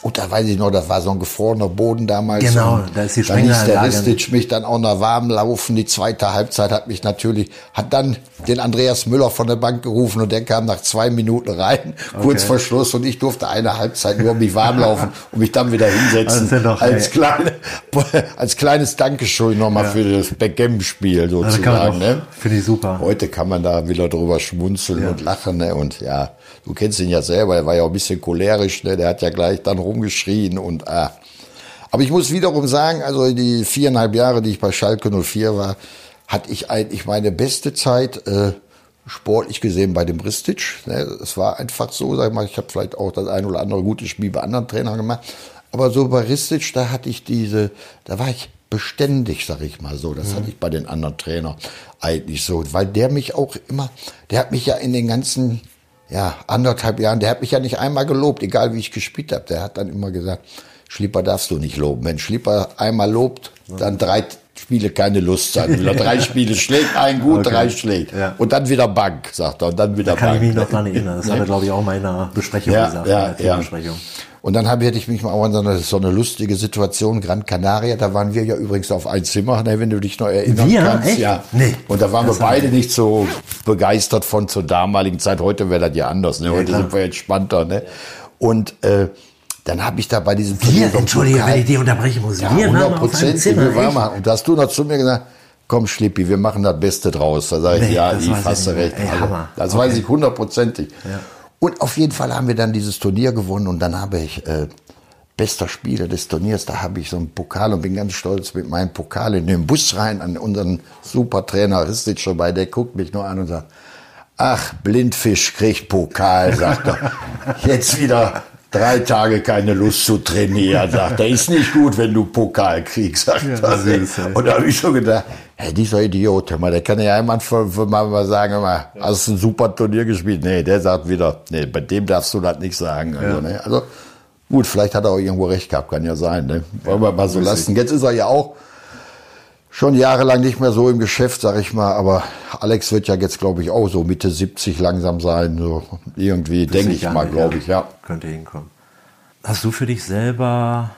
und da weiß ich noch, das war so ein gefrorener Boden damals. Genau, und da ist die Dann ließ der. Ristic mich dann auch noch warm laufen. Die zweite Halbzeit hat mich natürlich, hat dann den Andreas Müller von der Bank gerufen und der kam nach zwei Minuten rein, kurz vor Schluss und ich durfte eine Halbzeit nur mich warm laufen und mich dann wieder hinsetzen. Das sind doch, als, kleine, als kleines Dankeschön nochmal für das Backgammon-Spiel Also sozusagen. ne? Finde ich super. Heute kann man da wieder drüber schmunzeln und lachen. Ne? Und ja, du kennst ihn ja selber, er war ja auch ein bisschen cholerisch, ne? der hat ja gleich dann rumgeschrien und ah. Aber ich muss wiederum sagen, also die viereinhalb Jahre, die ich bei Schalke 04 war, hatte ich eigentlich meine beste Zeit, äh, sportlich gesehen bei dem Ristic. Ne? Es war einfach so, sag ich mal, ich habe vielleicht auch das ein oder andere gute Spiel bei anderen Trainern gemacht. Aber so bei Ristic, da hatte ich diese, da war ich beständig, sag ich mal so. Das hatte ich bei den anderen Trainern eigentlich so, weil der mich auch immer, der hat mich ja in den ganzen ja, anderthalb Jahren, der hat mich ja nicht einmal gelobt, egal wie ich gespielt habe. Der hat dann immer gesagt, Schlieper darfst du nicht loben. Wenn Schlieper einmal lobt, dann drei Spiele keine Lust sein. Wieder drei Spiele schlägt ein gut, Okay. drei schlägt. Ja. Und dann wieder Bank, sagt er. Und dann wieder Kann Bank. ich mich noch dran erinnern. Das hat er, glaube ich, auch mal in einer Besprechung Ja, gesagt. ja, in der ja. Und dann habe hätte ich mich mal auch an so eine, so eine lustige Situation, Gran Canaria, da waren wir ja übrigens auf ein Zimmer, ne, wenn du dich noch erinnern Wir? kannst. Echt? Ja. Nee. Und da waren wir Das haben beide nicht so begeistert von zur damaligen Zeit. Heute wäre das ja anders. Ne? Heute klar. sind wir entspannter. Ne? Und äh, dann habe ich da bei diesem Wir, Turnier Entschuldige, wenn ich die unterbrechen muss. ja, wir waren auf einem hundertprozentig. Zimmer. Wir waren. Und da hast du noch zu mir gesagt, komm Schlippi, wir machen das Beste draus. Da sage ich, Nee, ja, ich mehr. recht. Ey, Also, das Okay. weiß ich hundertprozentig. Und auf jeden Fall haben wir dann dieses Turnier gewonnen und dann habe ich äh, bester Spieler des Turniers, da habe ich so einen Pokal und bin ganz stolz mit meinem Pokal in den Bus rein an unseren Supertrainer Ristic vorbei. Der guckt mich nur an und sagt, ach, Blindfisch kriegt Pokal, sagt er. Jetzt wieder drei Tage keine Lust zu trainieren, sagt er. Ist nicht gut, wenn du Pokal kriegst, sagt er. süß, ey. Und da habe ich schon gedacht, hey, dieser Idiot, hör mal, der kann ja einmal mal sagen, hör mal, hast du ein super Turnier gespielt? Nee, der sagt wieder, nee, bei dem darfst du das nicht sagen. Also, ne? also gut, vielleicht hat er auch irgendwo recht gehabt, kann ja sein. Ne? Wollen wir mal so lassen. Jetzt ist er ja auch schon jahrelang nicht mehr so im Geschäft, sag ich mal, aber Alex wird ja jetzt, glaube ich, auch so Mitte 70 langsam sein, so irgendwie, denke ich mal, glaube ich, ja. Könnte hinkommen. Hast du für dich selber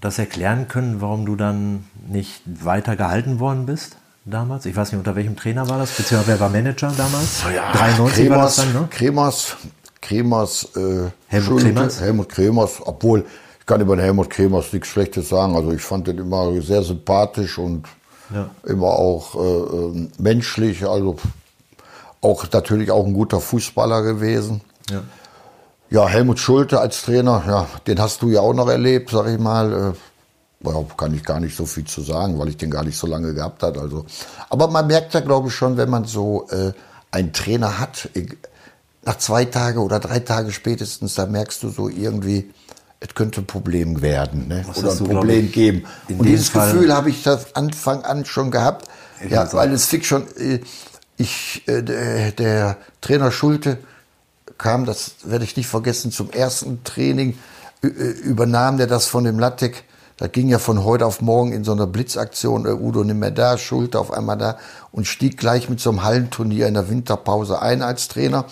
das erklären können, warum du dann nicht weiter gehalten worden bist damals? Ich weiß nicht, unter welchem Trainer war das, beziehungsweise wer war Manager damals? 93 war das dann, ne? Kremers, Kremers, äh, Helmut Schulte, Kremers? Helmut Kremers, obwohl kann über den Helmut Kremers nichts Schlechtes sagen. Also ich fand den immer sehr sympathisch und Ja. immer auch äh, äh, menschlich. Also auch natürlich auch ein guter Fußballer gewesen. Ja. Ja, Helmut Schulte als Trainer, ja, den hast du ja auch noch erlebt, sag ich mal. Äh, ja, kann ich gar nicht so viel zu sagen, weil ich den gar nicht so lange gehabt hat. Also, aber man merkt ja, glaube ich, schon, wenn man so äh, einen Trainer hat, nach zwei Tage oder drei Tage spätestens, da merkst du so irgendwie, es könnte ein Problem werden, ne? Oder ein Problem ich, geben. Und dieses Fall- Gefühl habe ich das Anfang an schon gehabt. Ja, weil es fix schon, äh, ich, äh, der, Trainer Schulte kam, das werde ich nicht vergessen, zum ersten Training äh, übernahm der das von dem Lattek. Das ging ja von heute auf morgen in so einer Blitzaktion. Udo nicht mehr da, Schulte auf einmal da und stieg gleich mit so einem Hallenturnier in der Winterpause ein als Trainer.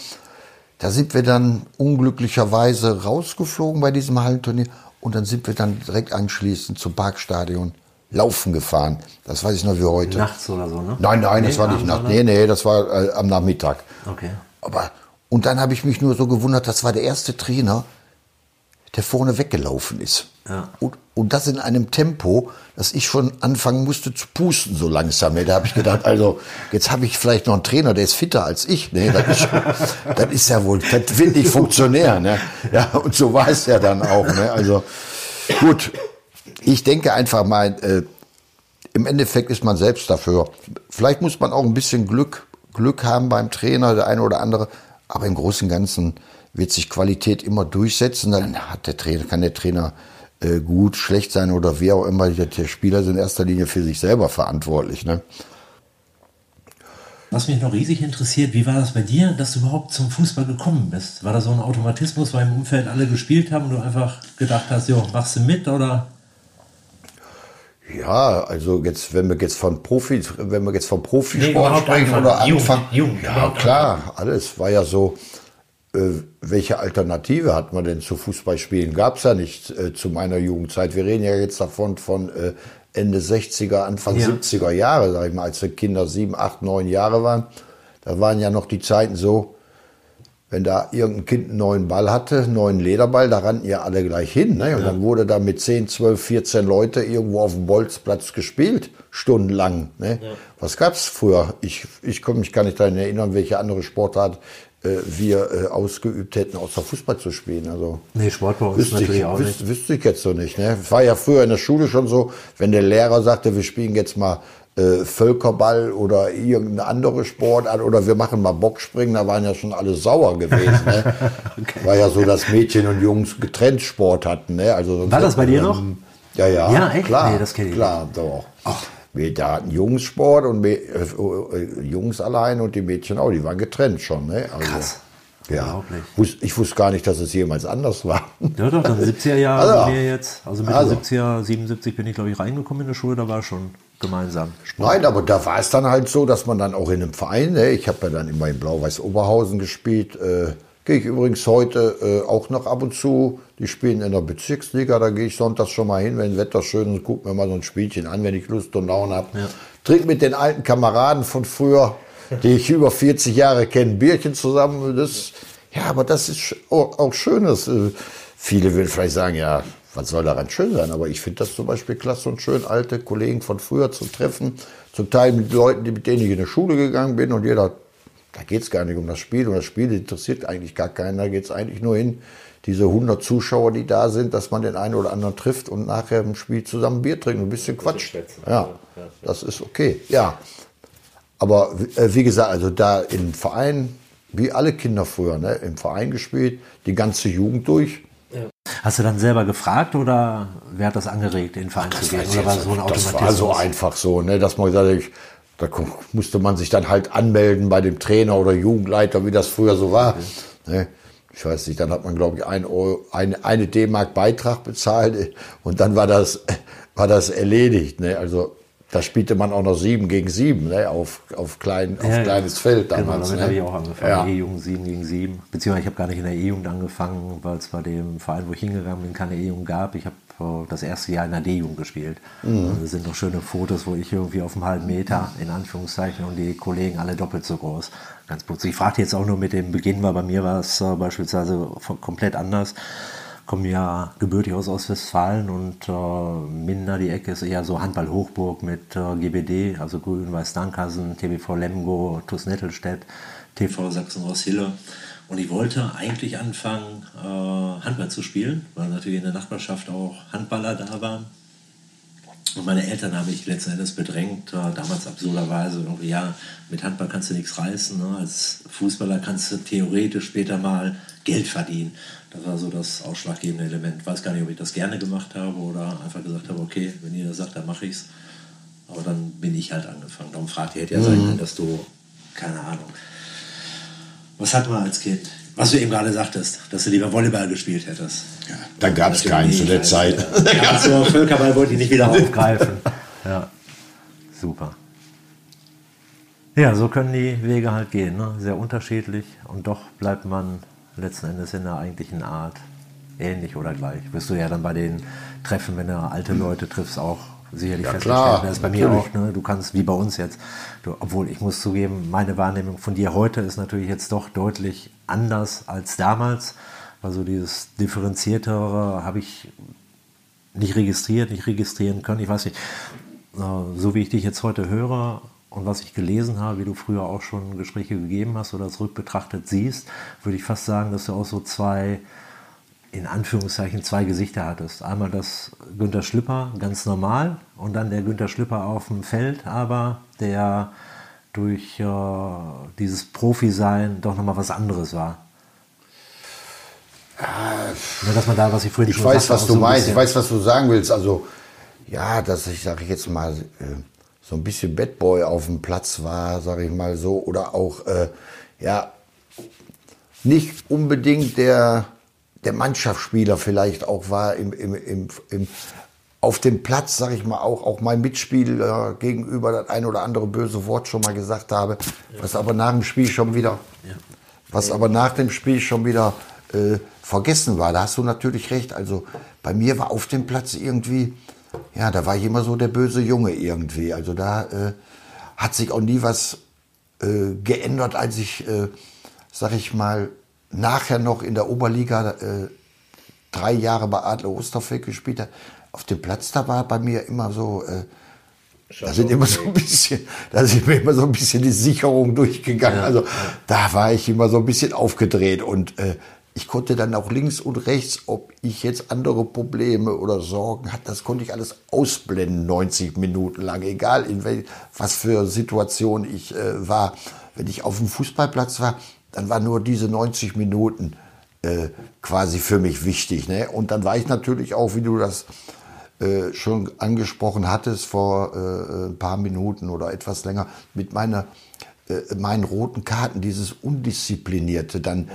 Da sind wir dann unglücklicherweise rausgeflogen bei diesem Hallenturnier und dann sind wir dann direkt anschließend zum Parkstadion laufen gefahren. Das weiß ich noch wie heute. Nachts oder so, ne? Nein, nein, das Nee, war nicht abends, Nacht. oder? Nee, nee, das war äh, am Nachmittag. Okay. Aber, und dann habe ich mich nur so gewundert, das war der erste Trainer, der vorne weggelaufen ist. Ja. Und, und das in einem Tempo, dass ich schon anfangen musste zu pusten so langsam. Ne? Da habe ich gedacht, also jetzt habe ich vielleicht noch einen Trainer, der ist fitter als ich. Nee, das ist, das ist ja wohl, das wird nicht funktionieren. Ne? Ja, und so war es ja dann auch. Ne? Also gut, ich denke einfach mal, äh, im Endeffekt ist man selbst dafür. Vielleicht muss man auch ein bisschen Glück, Glück haben beim Trainer, der eine oder andere. Aber im Großen und Ganzen wird sich Qualität immer durchsetzen. Dann hat der Trainer, kann der Trainer äh, gut, schlecht sein oder wie auch immer. Der, Spieler ist in erster Linie für sich selber verantwortlich. Ne? Was mich noch riesig interessiert, wie war das bei dir, dass du überhaupt zum Fußball gekommen bist? War das so ein Automatismus, weil im Umfeld alle gespielt haben und du einfach gedacht hast, jo, machst du mit oder? Ja, also jetzt, wenn wir jetzt von Profi, wenn wir jetzt vom Nee, Profisport überhaupt sprechen oder Jugend, anfangen, Jugend, ja klar, alles war ja so. Äh, welche Alternative hat man denn zu Fußballspielen? Gab es ja nicht äh, zu meiner Jugendzeit. Wir reden ja jetzt davon von äh, Ende 60er, Anfang ja. 70er Jahre, sag ich mal, als die Kinder sieben, acht, neun Jahre waren. Da waren ja noch die Zeiten so, wenn da irgendein Kind einen neuen Ball hatte, einen neuen Lederball, da rannten ja alle gleich hin. Ne? Und ja. dann wurde da mit 10, 12, 14 Leute irgendwo auf dem Bolzplatz gespielt, stundenlang. Ne? Ja. Was gab's früher? Ich, ich komme mich gar nicht daran erinnern, welche andere Sportart wir äh, ausgeübt hätten, außer Fußball zu spielen. Also, nee, Sport bei uns natürlich ich, auch wüs nicht. Wüsste ich jetzt so nicht. Ne? Es war ja früher in der Schule schon so, wenn der Lehrer sagte, wir spielen jetzt mal äh, Völkerball oder irgendeine andere Sportart oder wir machen mal Bockspringen, da waren ja schon alle sauer gewesen. Ne? okay. War ja so, dass Mädchen und Jungs getrennt Sport hatten. Ne? Also War das bei dir noch? Ja, ja. Ja, echt? Klar, nee, das kenne ich Klar, doch. Ach. Da hatten Jungs Sport und äh, äh, Jungs allein und die Mädchen auch, die waren getrennt schon. Ne? Also, Krass. Ja, ich wusste gar nicht, dass es jemals anders war. Ja, doch, dann 70er Jahre also, bei mir jetzt. Also Mitte also. 70er, 77 bin ich, glaube ich, reingekommen in der Schule, da war schon gemeinsam. Sport. Nein, aber da war es dann halt so, dass man dann auch in einem Verein, ne, ich habe ja dann immer in Blau-Weiß Oberhausen gespielt, äh, gehe ich übrigens heute äh, auch noch ab und zu. Die spielen in der Bezirksliga, da gehe ich sonntags schon mal hin, wenn Wetter schön ist, gucke mir mal so ein Spielchen an, wenn ich Lust und Laune habe. Ja. Trink mit den alten Kameraden von früher, die ich über 40 Jahre kenne, Bierchen zusammen. Das, ja, aber das ist auch, auch Schönes. Äh, viele würden vielleicht sagen, ja, was soll daran schön sein? Aber ich finde das zum Beispiel klasse und schön, alte Kollegen von früher zu treffen. Zum Teil mit Leuten, mit denen ich in die Schule gegangen bin und jeder, da geht es gar nicht um das Spiel. Und das Spiel interessiert eigentlich gar keinen. Da geht es eigentlich nur hin, diese 100 Zuschauer, die da sind, dass man den einen oder anderen trifft und nachher im Spiel zusammen Bier trinkt und ein bisschen quatscht. Ja, das ist okay. Ja. Aber äh, wie gesagt, also da im Verein, wie alle Kinder früher, ne, im Verein gespielt, die ganze Jugend durch. Hast du dann selber gefragt oder wer hat das angeregt, in den Verein Ach, zu gehen? Oder war so ein das war so einfach so, ne, dass man gesagt hat, da musste man sich dann halt anmelden bei dem Trainer oder Jugendleiter, wie das früher so war. Okay. Ne? Ich weiß nicht, dann hat man, glaube ich, ein Euro, eine, eine D-Mark Beitrag bezahlt und dann war das, war das erledigt. Ne? Also da spielte man auch noch sieben gegen sieben ne? auf, auf, klein, auf ja, kleines Feld damals. Genau, damit ne? habe ich auch angefangen. Ja. E-Jugend sieben gegen sieben. Beziehungsweise ich habe gar nicht in der E-Jugend angefangen, weil es bei dem Verein, wo ich hingegangen bin, keine E-Jugend gab. Ich habe äh, das erste Jahr in der D-Jugend gespielt. Mhm. Also, das sind noch schöne Fotos, wo ich irgendwie auf einem halben Meter, in Anführungszeichen, und die Kollegen alle doppelt so groß. Ganz putzig. Ich fragte jetzt auch nur mit dem Beginn, weil bei mir war es äh, beispielsweise komplett anders komme ja gebürtig aus Ostwestfalen und äh, Minder, die Ecke ist eher so Handball-Hochburg mit äh, GBD, also Grün-Weiß-Dankhausen, TBV Lemgo, TuS Nettelstedt, TV Sachsen-Ross-Hille. Und ich wollte eigentlich anfangen, äh, Handball zu spielen, weil natürlich in der Nachbarschaft auch Handballer da waren. Und meine Eltern haben mich letzten Endes bedrängt, äh, damals absurderweise, irgendwie, ja, mit Handball kannst du nichts reißen. Ne? Als Fußballer kannst du theoretisch später mal Geld verdienen. Das war so das ausschlaggebende Element. Ich weiß gar nicht, ob ich das gerne gemacht habe oder einfach gesagt habe, okay, wenn ihr das sagt, dann mache ich es. Aber dann bin ich halt angefangen. Darum fragt ihr, hätte ja sein können, dass du, keine Ahnung, was hat man als Kind? Was du eben gerade sagtest, dass du lieber Volleyball gespielt hättest. Ja, da gab es keinen zu der Zeit. Ja, so Völkerball wollte ich nicht wieder aufgreifen. Ja, super. Ja, so können die Wege halt gehen. Ne? Sehr unterschiedlich und doch bleibt man letzten Endes in der eigentlichen Art ähnlich oder gleich. Wirst du ja dann bei den Treffen, wenn du alte Leute triffst, auch sicherlich ja, feststellen. Das ist bei mir auch. Ne? Du kannst, wie bei uns jetzt, du, obwohl ich muss zugeben, meine Wahrnehmung von dir heute ist natürlich jetzt doch deutlich anders als damals. Also dieses Differenziertere habe ich nicht registriert, nicht registrieren können. Ich weiß nicht, so wie ich dich jetzt heute höre, und was ich gelesen habe, wie du früher auch schon Gespräche gegeben hast oder zurückbetrachtet siehst, würde ich fast sagen, dass du auch so zwei, in Anführungszeichen, zwei Gesichter hattest. Einmal das Günter Schlipper, ganz normal, und dann der Günter Schlipper auf dem Feld, aber der durch äh, dieses Profi-Sein doch nochmal was anderes war. Ja, dass man da, was ich vorhin ich weiß, was du so meinst, ich weiß, was du sagen willst. Also, ja, dass ich, sage ich jetzt mal, äh, so ein bisschen Bad Boy auf dem Platz war, sage ich mal so, oder auch äh, ja nicht unbedingt der der Mannschaftsspieler vielleicht auch war im, im, im, im auf dem Platz, sage ich mal, auch, auch mein Mitspieler gegenüber das ein oder andere böse Wort schon mal gesagt habe, ja. was aber nach dem Spiel schon wieder was aber nach dem Spiel schon wieder äh, vergessen war. Da hast du natürlich recht. Also bei mir war auf dem Platz irgendwie, ja, da war ich immer so der böse Junge irgendwie. Also da äh, hat sich auch nie was äh, geändert, als ich, äh, sag ich mal, nachher noch in der Oberliga äh, drei Jahre bei Adler Osterfeld gespielt habe. Auf dem Platz, da war bei mir immer so, äh, da sind immer so ein bisschen, da sind mir immer so ein bisschen die Sicherung durchgegangen. Ja, also da war ich immer so ein bisschen aufgedreht und äh, ich konnte dann auch links und rechts, ob ich jetzt andere Probleme oder Sorgen hatte, das konnte ich alles ausblenden, 90 Minuten lang, egal in wel, was für Situation ich äh, war. Wenn ich auf dem Fußballplatz war, dann war nur diese 90 Minuten äh, quasi für mich wichtig. Ne? Und dann war ich natürlich auch, wie du das äh, schon angesprochen hattest vor äh, ein paar Minuten oder etwas länger, mit meiner, äh, meinen roten Karten, dieses Undisziplinierte, dann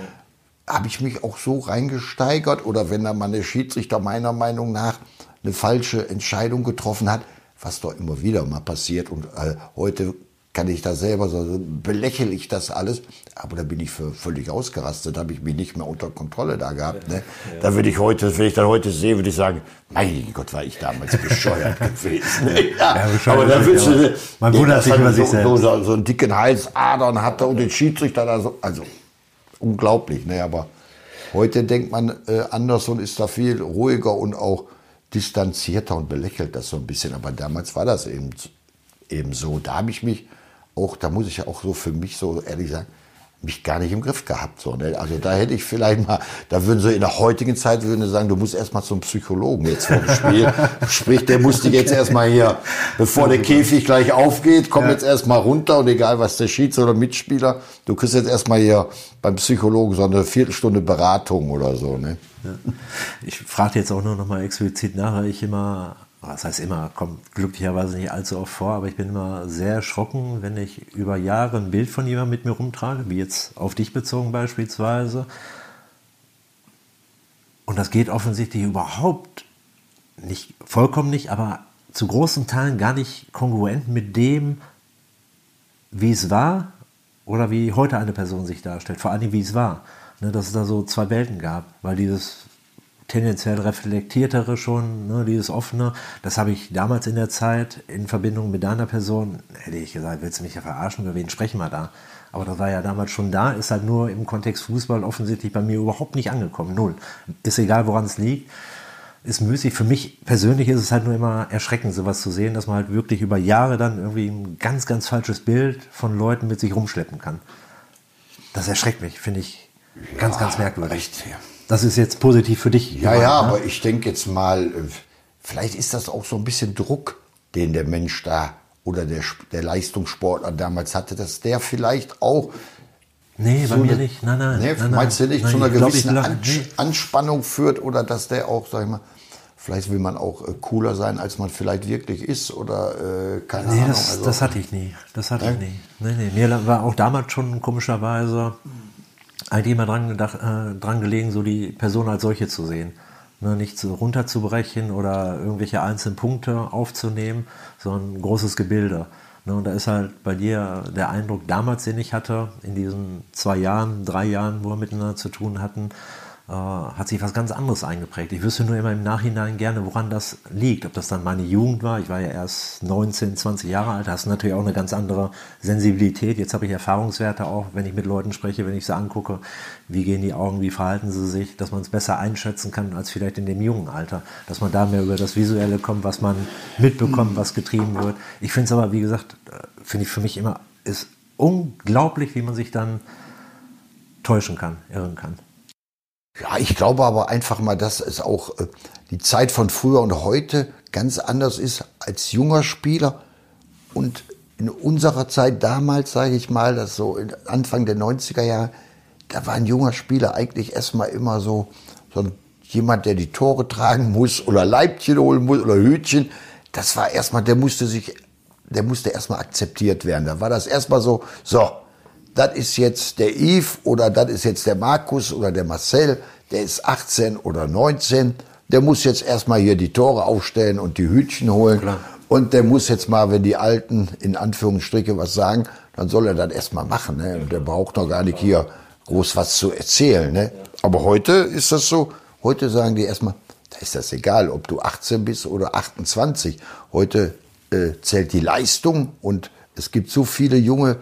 habe ich mich auch so reingesteigert oder wenn da mal eine Schiedsrichter meiner Meinung nach eine falsche Entscheidung getroffen hat, was doch immer wieder mal passiert und äh, heute kann ich da selber so belächle ich das alles, aber da bin ich für völlig ausgerastet, habe ich mich nicht mehr unter Kontrolle da gehabt. Ne? Ja. Da würde ich heute, wenn ich dann heute sehe, würde ich sagen, mein Gott, war ich damals bescheuert gewesen. Ne? Ja, ja aber da willst du, man wundert sich über sich so, selbst. So, so einen dicken Halsadern hatte und den Schiedsrichter da so, also unglaublich. Ne? Aber heute denkt man äh, anders und ist da viel ruhiger und auch distanzierter und belächelt das so ein bisschen. Aber damals war das eben, eben so. Da habe ich mich auch, da muss ich ja auch so für mich so ehrlich sagen, mich gar nicht im Griff gehabt. So, ne? Also da hätte ich vielleicht mal, da würden sie in der heutigen Zeit würden sie sagen, du musst erstmal zum Psychologen jetzt vor dem Spiel. Sprich, der musste jetzt erstmal hier, bevor der Käfig gleich aufgeht, komm ja. jetzt erstmal runter und egal was der Schieds oder Mitspieler, du kriegst jetzt erstmal hier beim Psychologen so eine Viertelstunde Beratung oder so. Ne? Ja. Ich frage jetzt auch nur noch mal explizit nach, weil ich immer das heißt immer, kommt glücklicherweise nicht allzu oft vor, aber ich bin immer sehr erschrocken, wenn ich über Jahre ein Bild von jemandem mit mir rumtrage, wie jetzt auf dich bezogen beispielsweise. Und das geht offensichtlich überhaupt nicht, vollkommen nicht, aber zu großen Teilen gar nicht kongruent mit dem, wie es war oder wie heute eine Person sich darstellt, vor allem wie es war. Ne, dass es da so zwei Welten gab, weil dieses tendenziell reflektiertere schon, ne, dieses offene. Das habe ich damals in der Zeit in Verbindung mit deiner Person, hätte ich gesagt, willst du mich ja verarschen, über wen sprechen wir da? Aber das war ja damals schon da, ist halt nur im Kontext Fußball offensichtlich bei mir überhaupt nicht angekommen. Null. Ist egal, woran es liegt. Ist müßig. Für mich persönlich ist es halt nur immer erschreckend, sowas zu sehen, dass man halt wirklich über Jahre dann irgendwie ein ganz, ganz falsches Bild von Leuten mit sich rumschleppen kann. Das erschreckt mich, finde ich ganz, ja, ganz merkwürdig. Ja. Das ist jetzt positiv für dich. Ja, gemeint, ja, ne? aber ich denke jetzt mal, äh, vielleicht ist das auch so ein bisschen Druck, den der Mensch da oder der, der Leistungssportler damals hatte, dass der vielleicht auch Nee, bei mir nicht. Nein, nein. Nee, nein meinst du nicht nein, zu einer gewissen glaub, Ans nee. Anspannung führt oder dass der auch, sag ich mal, vielleicht will man auch äh, cooler sein, als man vielleicht wirklich ist oder äh, keine nee, Ahnung. Das, also, das hatte ich nie. Das hatte nee? ich nie. Nee, nee. Mir war auch damals schon komischerweise eigentlich immer dran, gedacht, äh, dran gelegen, so die Person als solche zu sehen. Ne, nicht so runterzubrechen oder irgendwelche einzelnen Punkte aufzunehmen, sondern ein großes Gebilde. Ne, und da ist halt bei dir der Eindruck damals, den ich hatte, in diesen zwei Jahren, drei Jahren, wo wir miteinander zu tun hatten, äh, hat sich was ganz anderes eingeprägt. Ich wüsste nur immer im Nachhinein gerne, woran das liegt. Ob das dann meine Jugend war, ich war ja erst 19, 20 Jahre alt, hast natürlich auch eine ganz andere Sensibilität. Jetzt habe ich Erfahrungswerte auch, wenn ich mit Leuten spreche, wenn ich sie angucke, wie gehen die Augen, wie verhalten sie sich, dass man es besser einschätzen kann als vielleicht in dem jungen Alter. Dass man da mehr über das Visuelle kommt, was man mitbekommt, was getrieben wird. Ich finde es aber, wie gesagt, äh, finde ich für mich immer, ist unglaublich, wie man sich dann täuschen kann, irren kann. Ja, ich glaube aber einfach mal, dass es auch äh, die Zeit von früher und heute ganz anders ist als junger Spieler. Und in unserer Zeit damals, sage ich mal, das so Anfang der 90er Jahre, da war ein junger Spieler eigentlich erstmal immer so, so jemand, der die Tore tragen muss oder Leibchen holen muss oder Hütchen. Das war erstmal, der musste sich, der musste erstmal akzeptiert werden. Da war das erstmal so, so, das ist jetzt der Yves oder das ist jetzt der Markus oder der Marcel, der ist 18 oder 19, der muss jetzt erstmal hier die Tore aufstellen und die Hütchen holen. Klar. Und der muss jetzt mal, wenn die Alten in Anführungsstriche was sagen, dann soll er das erstmal machen. Ne? Und der braucht noch gar nicht hier groß was zu erzählen. Ne? Aber heute ist das so, heute sagen die erstmal, da ist das egal, ob du 18 bist oder 28. Heute äh, zählt die Leistung und es gibt so viele junge,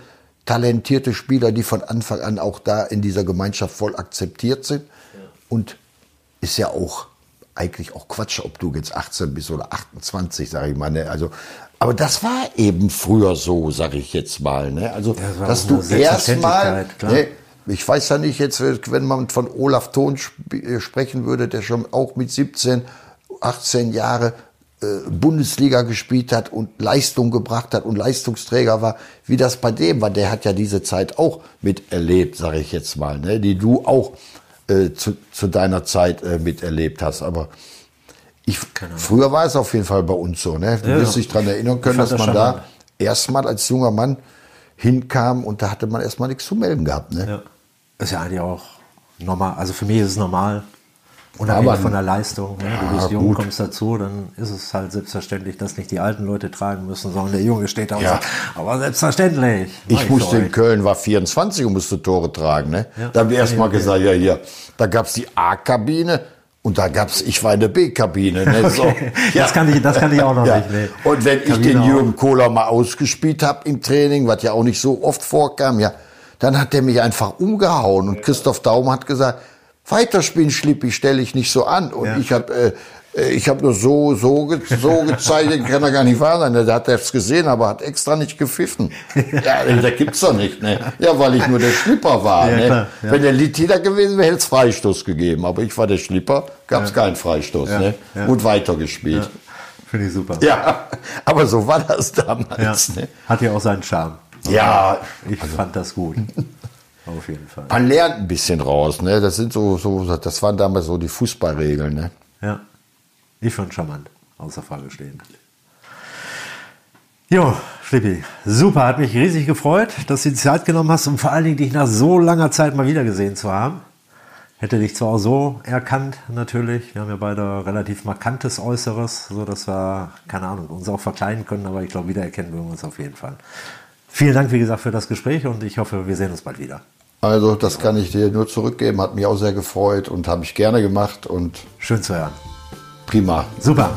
talentierte Spieler, die von Anfang an auch da in dieser Gemeinschaft voll akzeptiert sind. Und ist ja auch eigentlich auch Quatsch, ob du jetzt 18 bist oder 28, sage ich mal. Ne? Also, aber das war eben früher so, sage ich jetzt mal. Ne? Also, war dass du erstmal, ne, ich weiß ja nicht jetzt, wenn man von Olaf Thon sp äh, sprechen würde, der schon auch mit 17, 18 Jahre Bundesliga gespielt hat und Leistung gebracht hat und Leistungsträger war, wie das bei dem war. Der hat ja diese Zeit auch miterlebt, sage ich jetzt mal, ne? die du auch äh, zu, zu deiner Zeit äh, miterlebt hast. Aber ich, früher war es auf jeden Fall bei uns so. Ne? Du Ja, wirst dich daran erinnern können, dass fand man das da erstmal als junger Mann hinkam und da hatte man erstmal nichts zu melden gehabt. Ne? Ja. Ist ja eigentlich auch normal. Also für mich ist es normal. Unabhängig Aber- von der Leistung. Ne? Ja, Du bist jung, gut. kommst dazu, dann ist es halt selbstverständlich, dass nicht die alten Leute tragen müssen, sondern der Junge steht da und Ja. sagt, aber selbstverständlich. Ich musste in. Köln, war 24 und musste Tore tragen. Ne? Ja. Da haben die erst mal Okay. gesagt, ja, hier, da gab's die A-Kabine und da gab's, ich war in der B-Kabine. Ne? So. Das kann ich- das kann ich auch noch ja. nicht, nee. Und wenn ich Kabine den auch. Jürgen Kohler mal ausgespielt habe im Training, was ja auch nicht so oft vorkam, ja, dann hat der mich einfach umgehauen und Christoph Daum hat gesagt, weiterspielen, Schlippi, stelle ich nicht so an. Und Ja. ich habe äh, äh, ich habe nur so, so, ge so gezeigt, kann er gar nicht wahr sein. Da hat er es gesehen, aber hat extra nicht gepfiffen. Ja, das gibt's doch nicht, ne? Ja, weil ich nur der Schlipper war, Ja, ne? klar, ja. Wenn der Littiter gewesen wäre, hätte es Freistoß gegeben. Aber ich war der Schlipper, gab's keinen Freistoß, ne? Und weitergespielt. Finde ich super. Ja. aber so war das damals, ne? Hat ja auch seinen Charme. Ja, Ich fand das gut. Auf jeden Fall. man lernt ein bisschen raus, ne? Das sind so, so, das waren damals so die Fußballregeln, ne? Ja. Ich fand charmant. Außer Frage stehend. Jo, Schlippi, super, hat mich riesig gefreut, dass du die Zeit genommen hast und vor allen Dingen dich nach so langer Zeit mal wieder gesehen zu haben. Hätte dich zwar auch so erkannt, natürlich. Wir haben ja beide relativ markantes Äußeres, so dass wir, keine Ahnung, uns auch verkleiden können, aber ich glaube, wiedererkennen wir uns auf jeden Fall. Vielen Dank, wie gesagt, für das Gespräch und ich hoffe, wir sehen uns bald wieder. Also, das kann ich dir nur zurückgeben. Hat mich auch sehr gefreut und habe ich gerne gemacht und Schön zu hören. prima. Super.